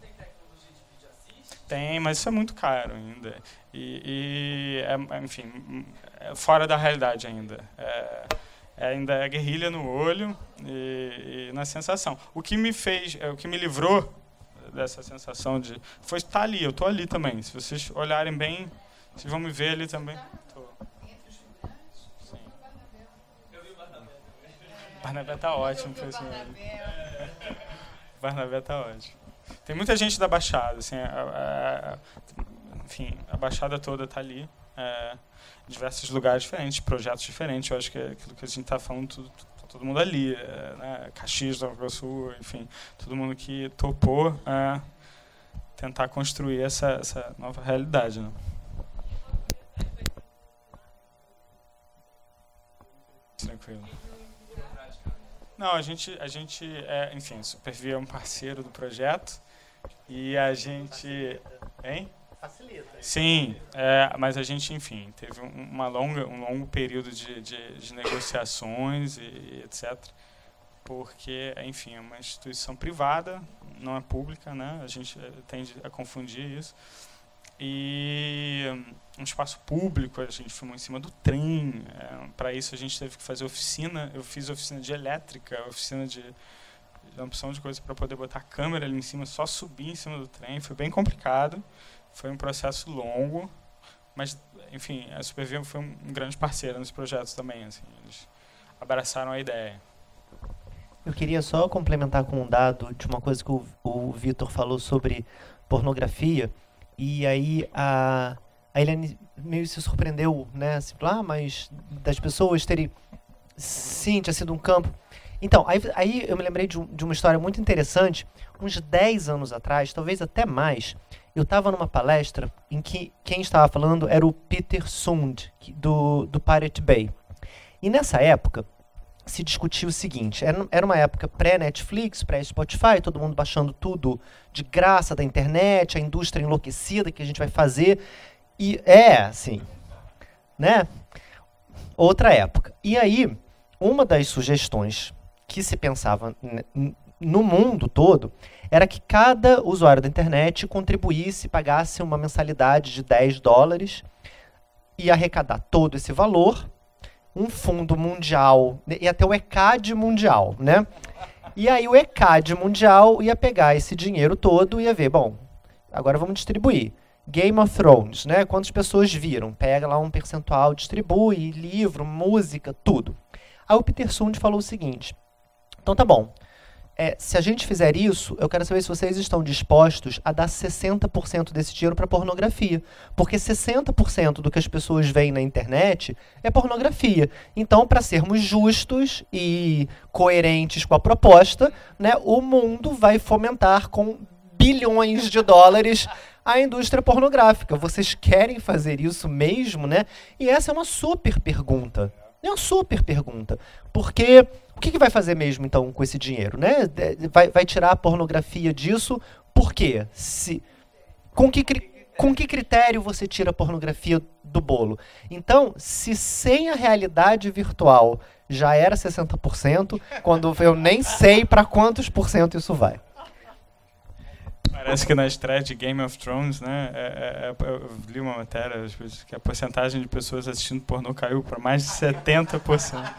tem, mas isso é muito caro ainda. E, e é, enfim, é fora da realidade ainda. É, é, ainda é guerrilha no olho e, e, na sensação. O que me fez, é, o que me livrou dessa sensação de foi estar ali. Eu estou ali também. Se vocês olharem bem, vocês vão me ver ali também. Tô. Sim. Barnabé tá ótimo esse Barnabé tá ótimo. Tem muita gente da Baixada, assim, a, a, enfim, a Baixada toda está ali, é, diversos lugares diferentes, projetos diferentes. Eu acho que é aquilo que a gente está falando, tudo, tá todo mundo ali, é, né? Caxias, Nova Iguaçu, enfim, todo mundo que topou é, tentar construir essa, essa nova realidade, né? Tranquilo. Não, a gente, a gente é, enfim, Supervia é um parceiro do projeto. E a gente. Hein? Facilita. Sim, é, mas a gente, enfim, teve uma longa, um longo período de, de, de negociações e, e, etc. Porque, enfim, é uma instituição privada, não é pública, né? A gente eh, tende a confundir isso. E um espaço público, a gente filmou em cima do trem. É, Para isso a gente teve que fazer oficina. Eu fiz oficina de elétrica, oficina de opção de coisa para poder botar a câmera ali em cima, só subir em cima do trem. Foi bem complicado, foi um processo longo, mas, enfim, a Supervia foi um grande parceiro nesse projeto também. Assim, eles abraçaram a ideia. Eu queria só complementar com um dado de uma coisa que o, o Vitor falou sobre pornografia, e aí a, a Eliane meio se surpreendeu, né? Assim, ah, mas das pessoas terem. Sim, tinha sido um campo. Então, aí, aí eu me lembrei de, um, de, uma história muito interessante. Uns 10 anos atrás, talvez até mais, eu estava numa palestra em que quem estava falando era o Peter Sund, do, do Pirate Bay. E nessa época, se discutia o seguinte: era, uma época pré-Netflix, pré-Spotify, todo mundo baixando tudo de graça da internet, a indústria enlouquecida que a gente vai fazer. E é, assim, né? Outra época. E aí, uma das sugestões que se pensava no mundo todo era que cada usuário da internet contribuísse, pagasse uma mensalidade de 10 dólares e arrecadar todo esse valor, um fundo mundial, e até o ECAD mundial, né? E aí o ECAD mundial ia pegar esse dinheiro todo e ia ver, bom, agora vamos distribuir. Game of Thrones, né? Quantas pessoas viram? Pega lá um percentual, distribui, livro, música, tudo. Aí o Peter Sund falou o seguinte: então tá bom. É, se a gente fizer isso, eu quero saber se vocês estão dispostos a dar 60% desse dinheiro para pornografia. Porque 60% do que as pessoas veem na internet é pornografia. Então, para sermos justos e coerentes com a proposta, né, o mundo vai fomentar com bilhões de dólares a indústria pornográfica. Vocês querem fazer isso mesmo, né? E essa é uma super pergunta. É uma super pergunta. Porque o que, que, vai fazer mesmo, então, com esse dinheiro? Né? Vai, vai tirar a pornografia disso? Por quê? Se, com, que, com que critério você tira a pornografia do bolo? Então, se sem a realidade virtual já era 60%, quando eu nem sei para quantos por cento isso vai. Parece que na estreia de Game of Thrones, né, é, é, é eu li uma matéria que a porcentagem de pessoas assistindo pornô caiu para mais de 70%.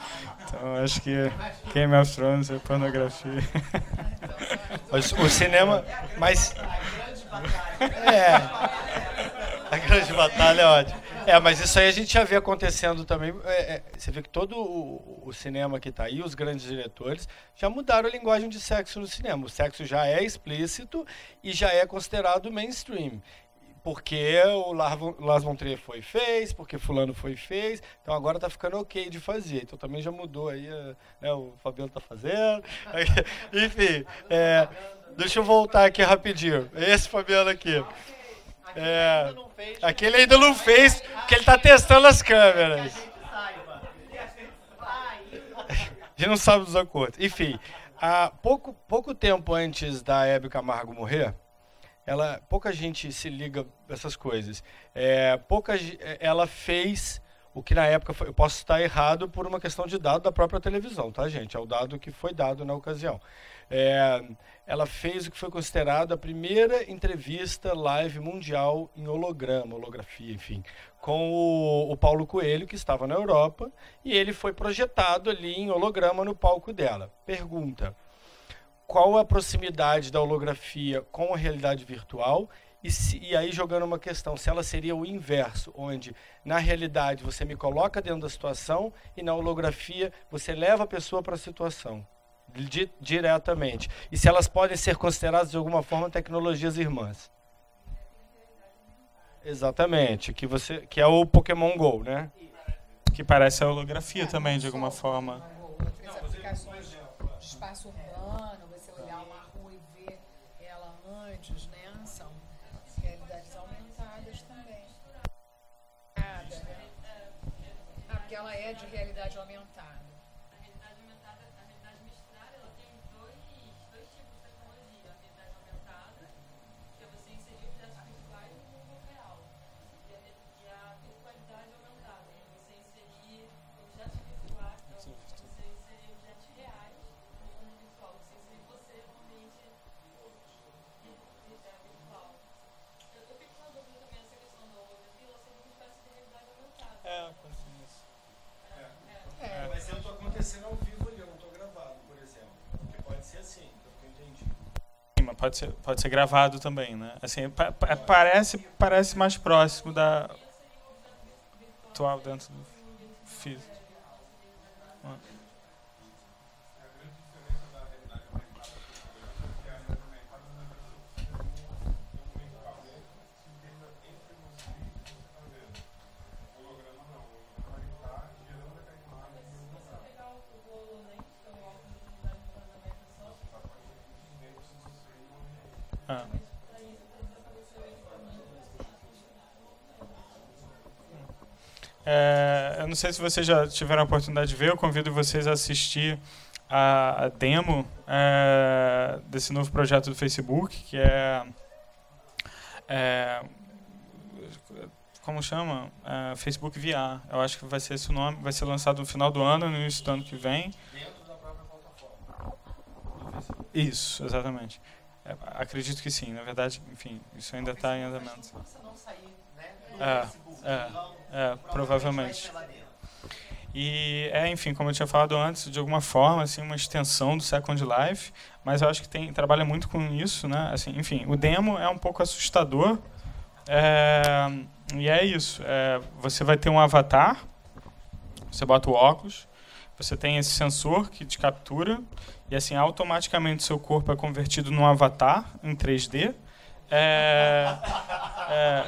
Então acho que Game of Thrones é pornografia. O, cinema, mas é a grande batalha é ótimo. É, mas isso aí a gente já vê acontecendo também. É, é, você vê que todo o, o cinema que está aí, os grandes diretores, já mudaram a linguagem de sexo no cinema. O sexo já é explícito e já é considerado mainstream porque o Lars von Trier foi fez, porque fulano foi fez, então agora tá ficando ok de fazer. Então também já mudou aí, eh, né, o Fabiano tá fazendo. Enfim, é, deixa eu voltar aqui rapidinho. Esse Fabiano aqui. É, aquele ainda não fez, porque ele tá testando as câmeras. A gente não sabe dos acordos. Enfim, há pouco, pouco tempo antes da Hebe Camargo morrer, ela pouca gente se liga essas coisas. É, pouca, ela fez o que na época foi, eu posso estar errado por uma questão de dado da própria televisão, tá, gente? É o dado que foi dado na ocasião. É, ela fez o que foi considerado a primeira entrevista live mundial em holograma, holografia, enfim, com o, o Paulo Coelho, que estava na Europa, e ele foi projetado ali em holograma no palco dela. Pergunta: qual a proximidade da holografia com a realidade virtual e, se, e, aí jogando uma questão, se ela seria o inverso, onde na realidade você me coloca dentro da situação e na holografia você leva a pessoa para a situação di, diretamente. E se elas podem ser consideradas de alguma forma tecnologias irmãs. Exatamente, que você que é o Pokémon Go, né? Que parece a holografia também de alguma forma. Espaço urbano é de realidade pode ser, pode ser gravado também, né? Assim, pa parece, parece mais próximo da atual dentro do físico. Sei se vocês já tiveram a oportunidade de ver, eu convido vocês a assistir a, a demo é, desse novo projeto do Facebook, que é, é como chama? É, Facebook VR. Eu acho que vai ser esse o nome, vai ser lançado no final do ano, no início do ano que vem. Dentro da própria plataforma. Isso, exatamente. É, acredito que sim, na verdade, enfim, isso ainda está em andamento. Né? É, é, é, provavelmente. E é, enfim, como eu tinha falado antes, de alguma forma, assim, uma extensão do Second Life, mas eu acho que tem trabalha muito com isso, né? Assim, enfim, o demo é um pouco assustador. É, e é isso. É, você vai ter um avatar, você bota o óculos, você tem esse sensor que te captura e assim automaticamente seu corpo é convertido num avatar em 3D. É, é,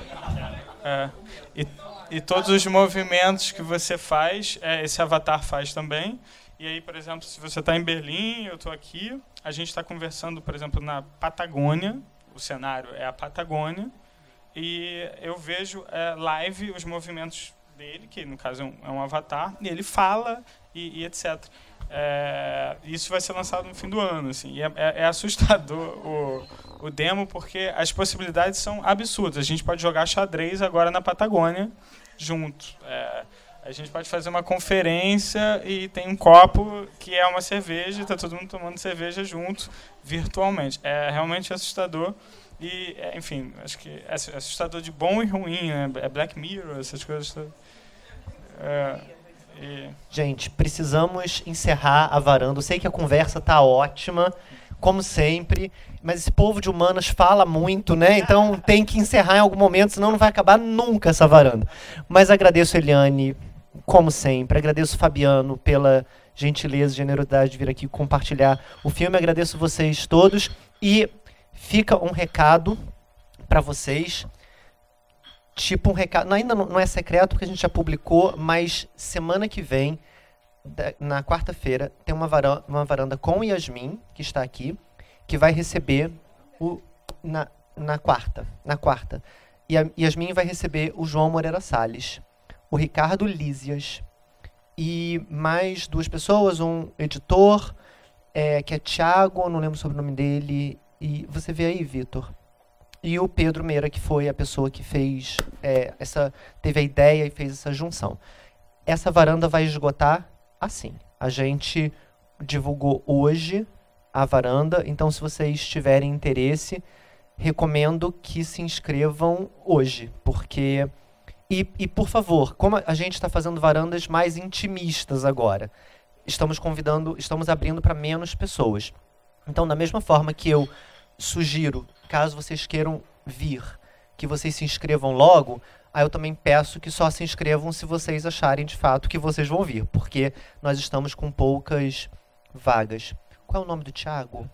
é, e e todos os movimentos que você faz, é, esse avatar faz também. E aí, por exemplo, se você está em Berlim, eu estou aqui, a gente está conversando, por exemplo, na Patagônia, o cenário é a Patagônia, e eu vejo é, live os movimentos dele, que no caso é um, é um avatar, e ele fala e, e etc. É, isso vai ser lançado no fim do ano, assim, e é, é, é assustador o, o demo, porque as possibilidades são absurdas. A gente pode jogar xadrez agora na Patagônia, junto. É, a gente pode fazer uma conferência e tem um copo que é uma cerveja, está todo mundo tomando cerveja junto, virtualmente. É realmente assustador. E, é, enfim, acho que é assustador de bom e ruim, né? É Black Mirror, essas coisas. É, e... Gente, precisamos encerrar a varanda. Eu sei que a conversa está ótima como sempre. Mas esse povo de humanas fala muito, né? Então tem que encerrar em algum momento, senão não vai acabar nunca essa varanda. Mas agradeço, Eliane, como sempre. Agradeço, Fabiano, pela gentileza e generosidade de vir aqui compartilhar o filme. Agradeço vocês todos. E fica um recado para vocês. Tipo um recado. Ainda não é secreto, porque a gente já publicou, mas semana que vem na quarta-feira, tem uma varanda, uma varanda com Yasmin, que está aqui, que vai receber o. Na, na quarta. Na quarta. E a Yasmin vai receber o João Moreira Salles, o Ricardo Lísias e mais duas pessoas, um editor, é, que é Thiago, não lembro sobre o nome dele. E você vê aí, Vitor. E o Pedro Meira, que foi a pessoa que fez é, essa. teve a ideia e fez essa junção. Essa varanda vai esgotar assim. A gente divulgou hoje a varanda, então se vocês tiverem interesse, recomendo que se inscrevam hoje, porque e, e por favor, como a gente está fazendo varandas mais intimistas agora, estamos convidando, estamos abrindo para menos pessoas. Então, da mesma forma que eu sugiro, caso vocês queiram vir, que vocês se inscrevam logo, Aí eu também peço que só se inscrevam se vocês acharem de fato que vocês vão vir, porque nós estamos com poucas vagas. Qual é o nome do Thiago?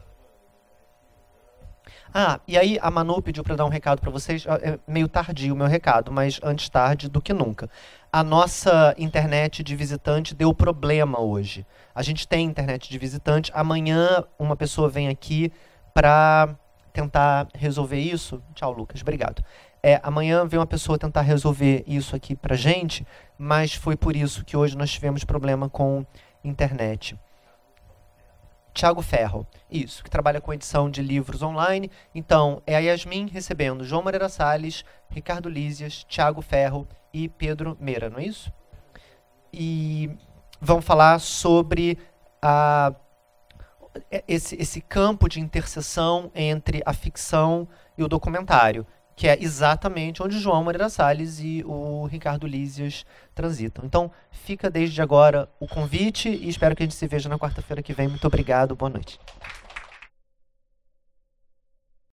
Ah, e aí a Manu pediu para dar um recado para vocês. É meio tardio o meu recado, mas antes tarde do que nunca. A nossa internet de visitante deu problema hoje. A gente tem internet de visitante. Amanhã uma pessoa vem aqui para tentar resolver isso. Tchau, Lucas. Obrigado. É, amanhã vem uma pessoa tentar resolver isso aqui para gente, mas foi por isso que hoje nós tivemos problema com internet. Tiago Ferro, isso, que trabalha com edição de livros online. Então, é a Yasmin recebendo João Moreira Salles, Ricardo Lísias, Tiago Ferro e Pedro Meira, não é isso? E vão falar sobre a, esse, esse campo de interseção entre a ficção e o documentário que é exatamente onde João Moreira Salles e o Ricardo Lísias transitam. Então, fica desde agora o convite e espero que a gente se veja na quarta-feira que vem. Muito obrigado, boa noite.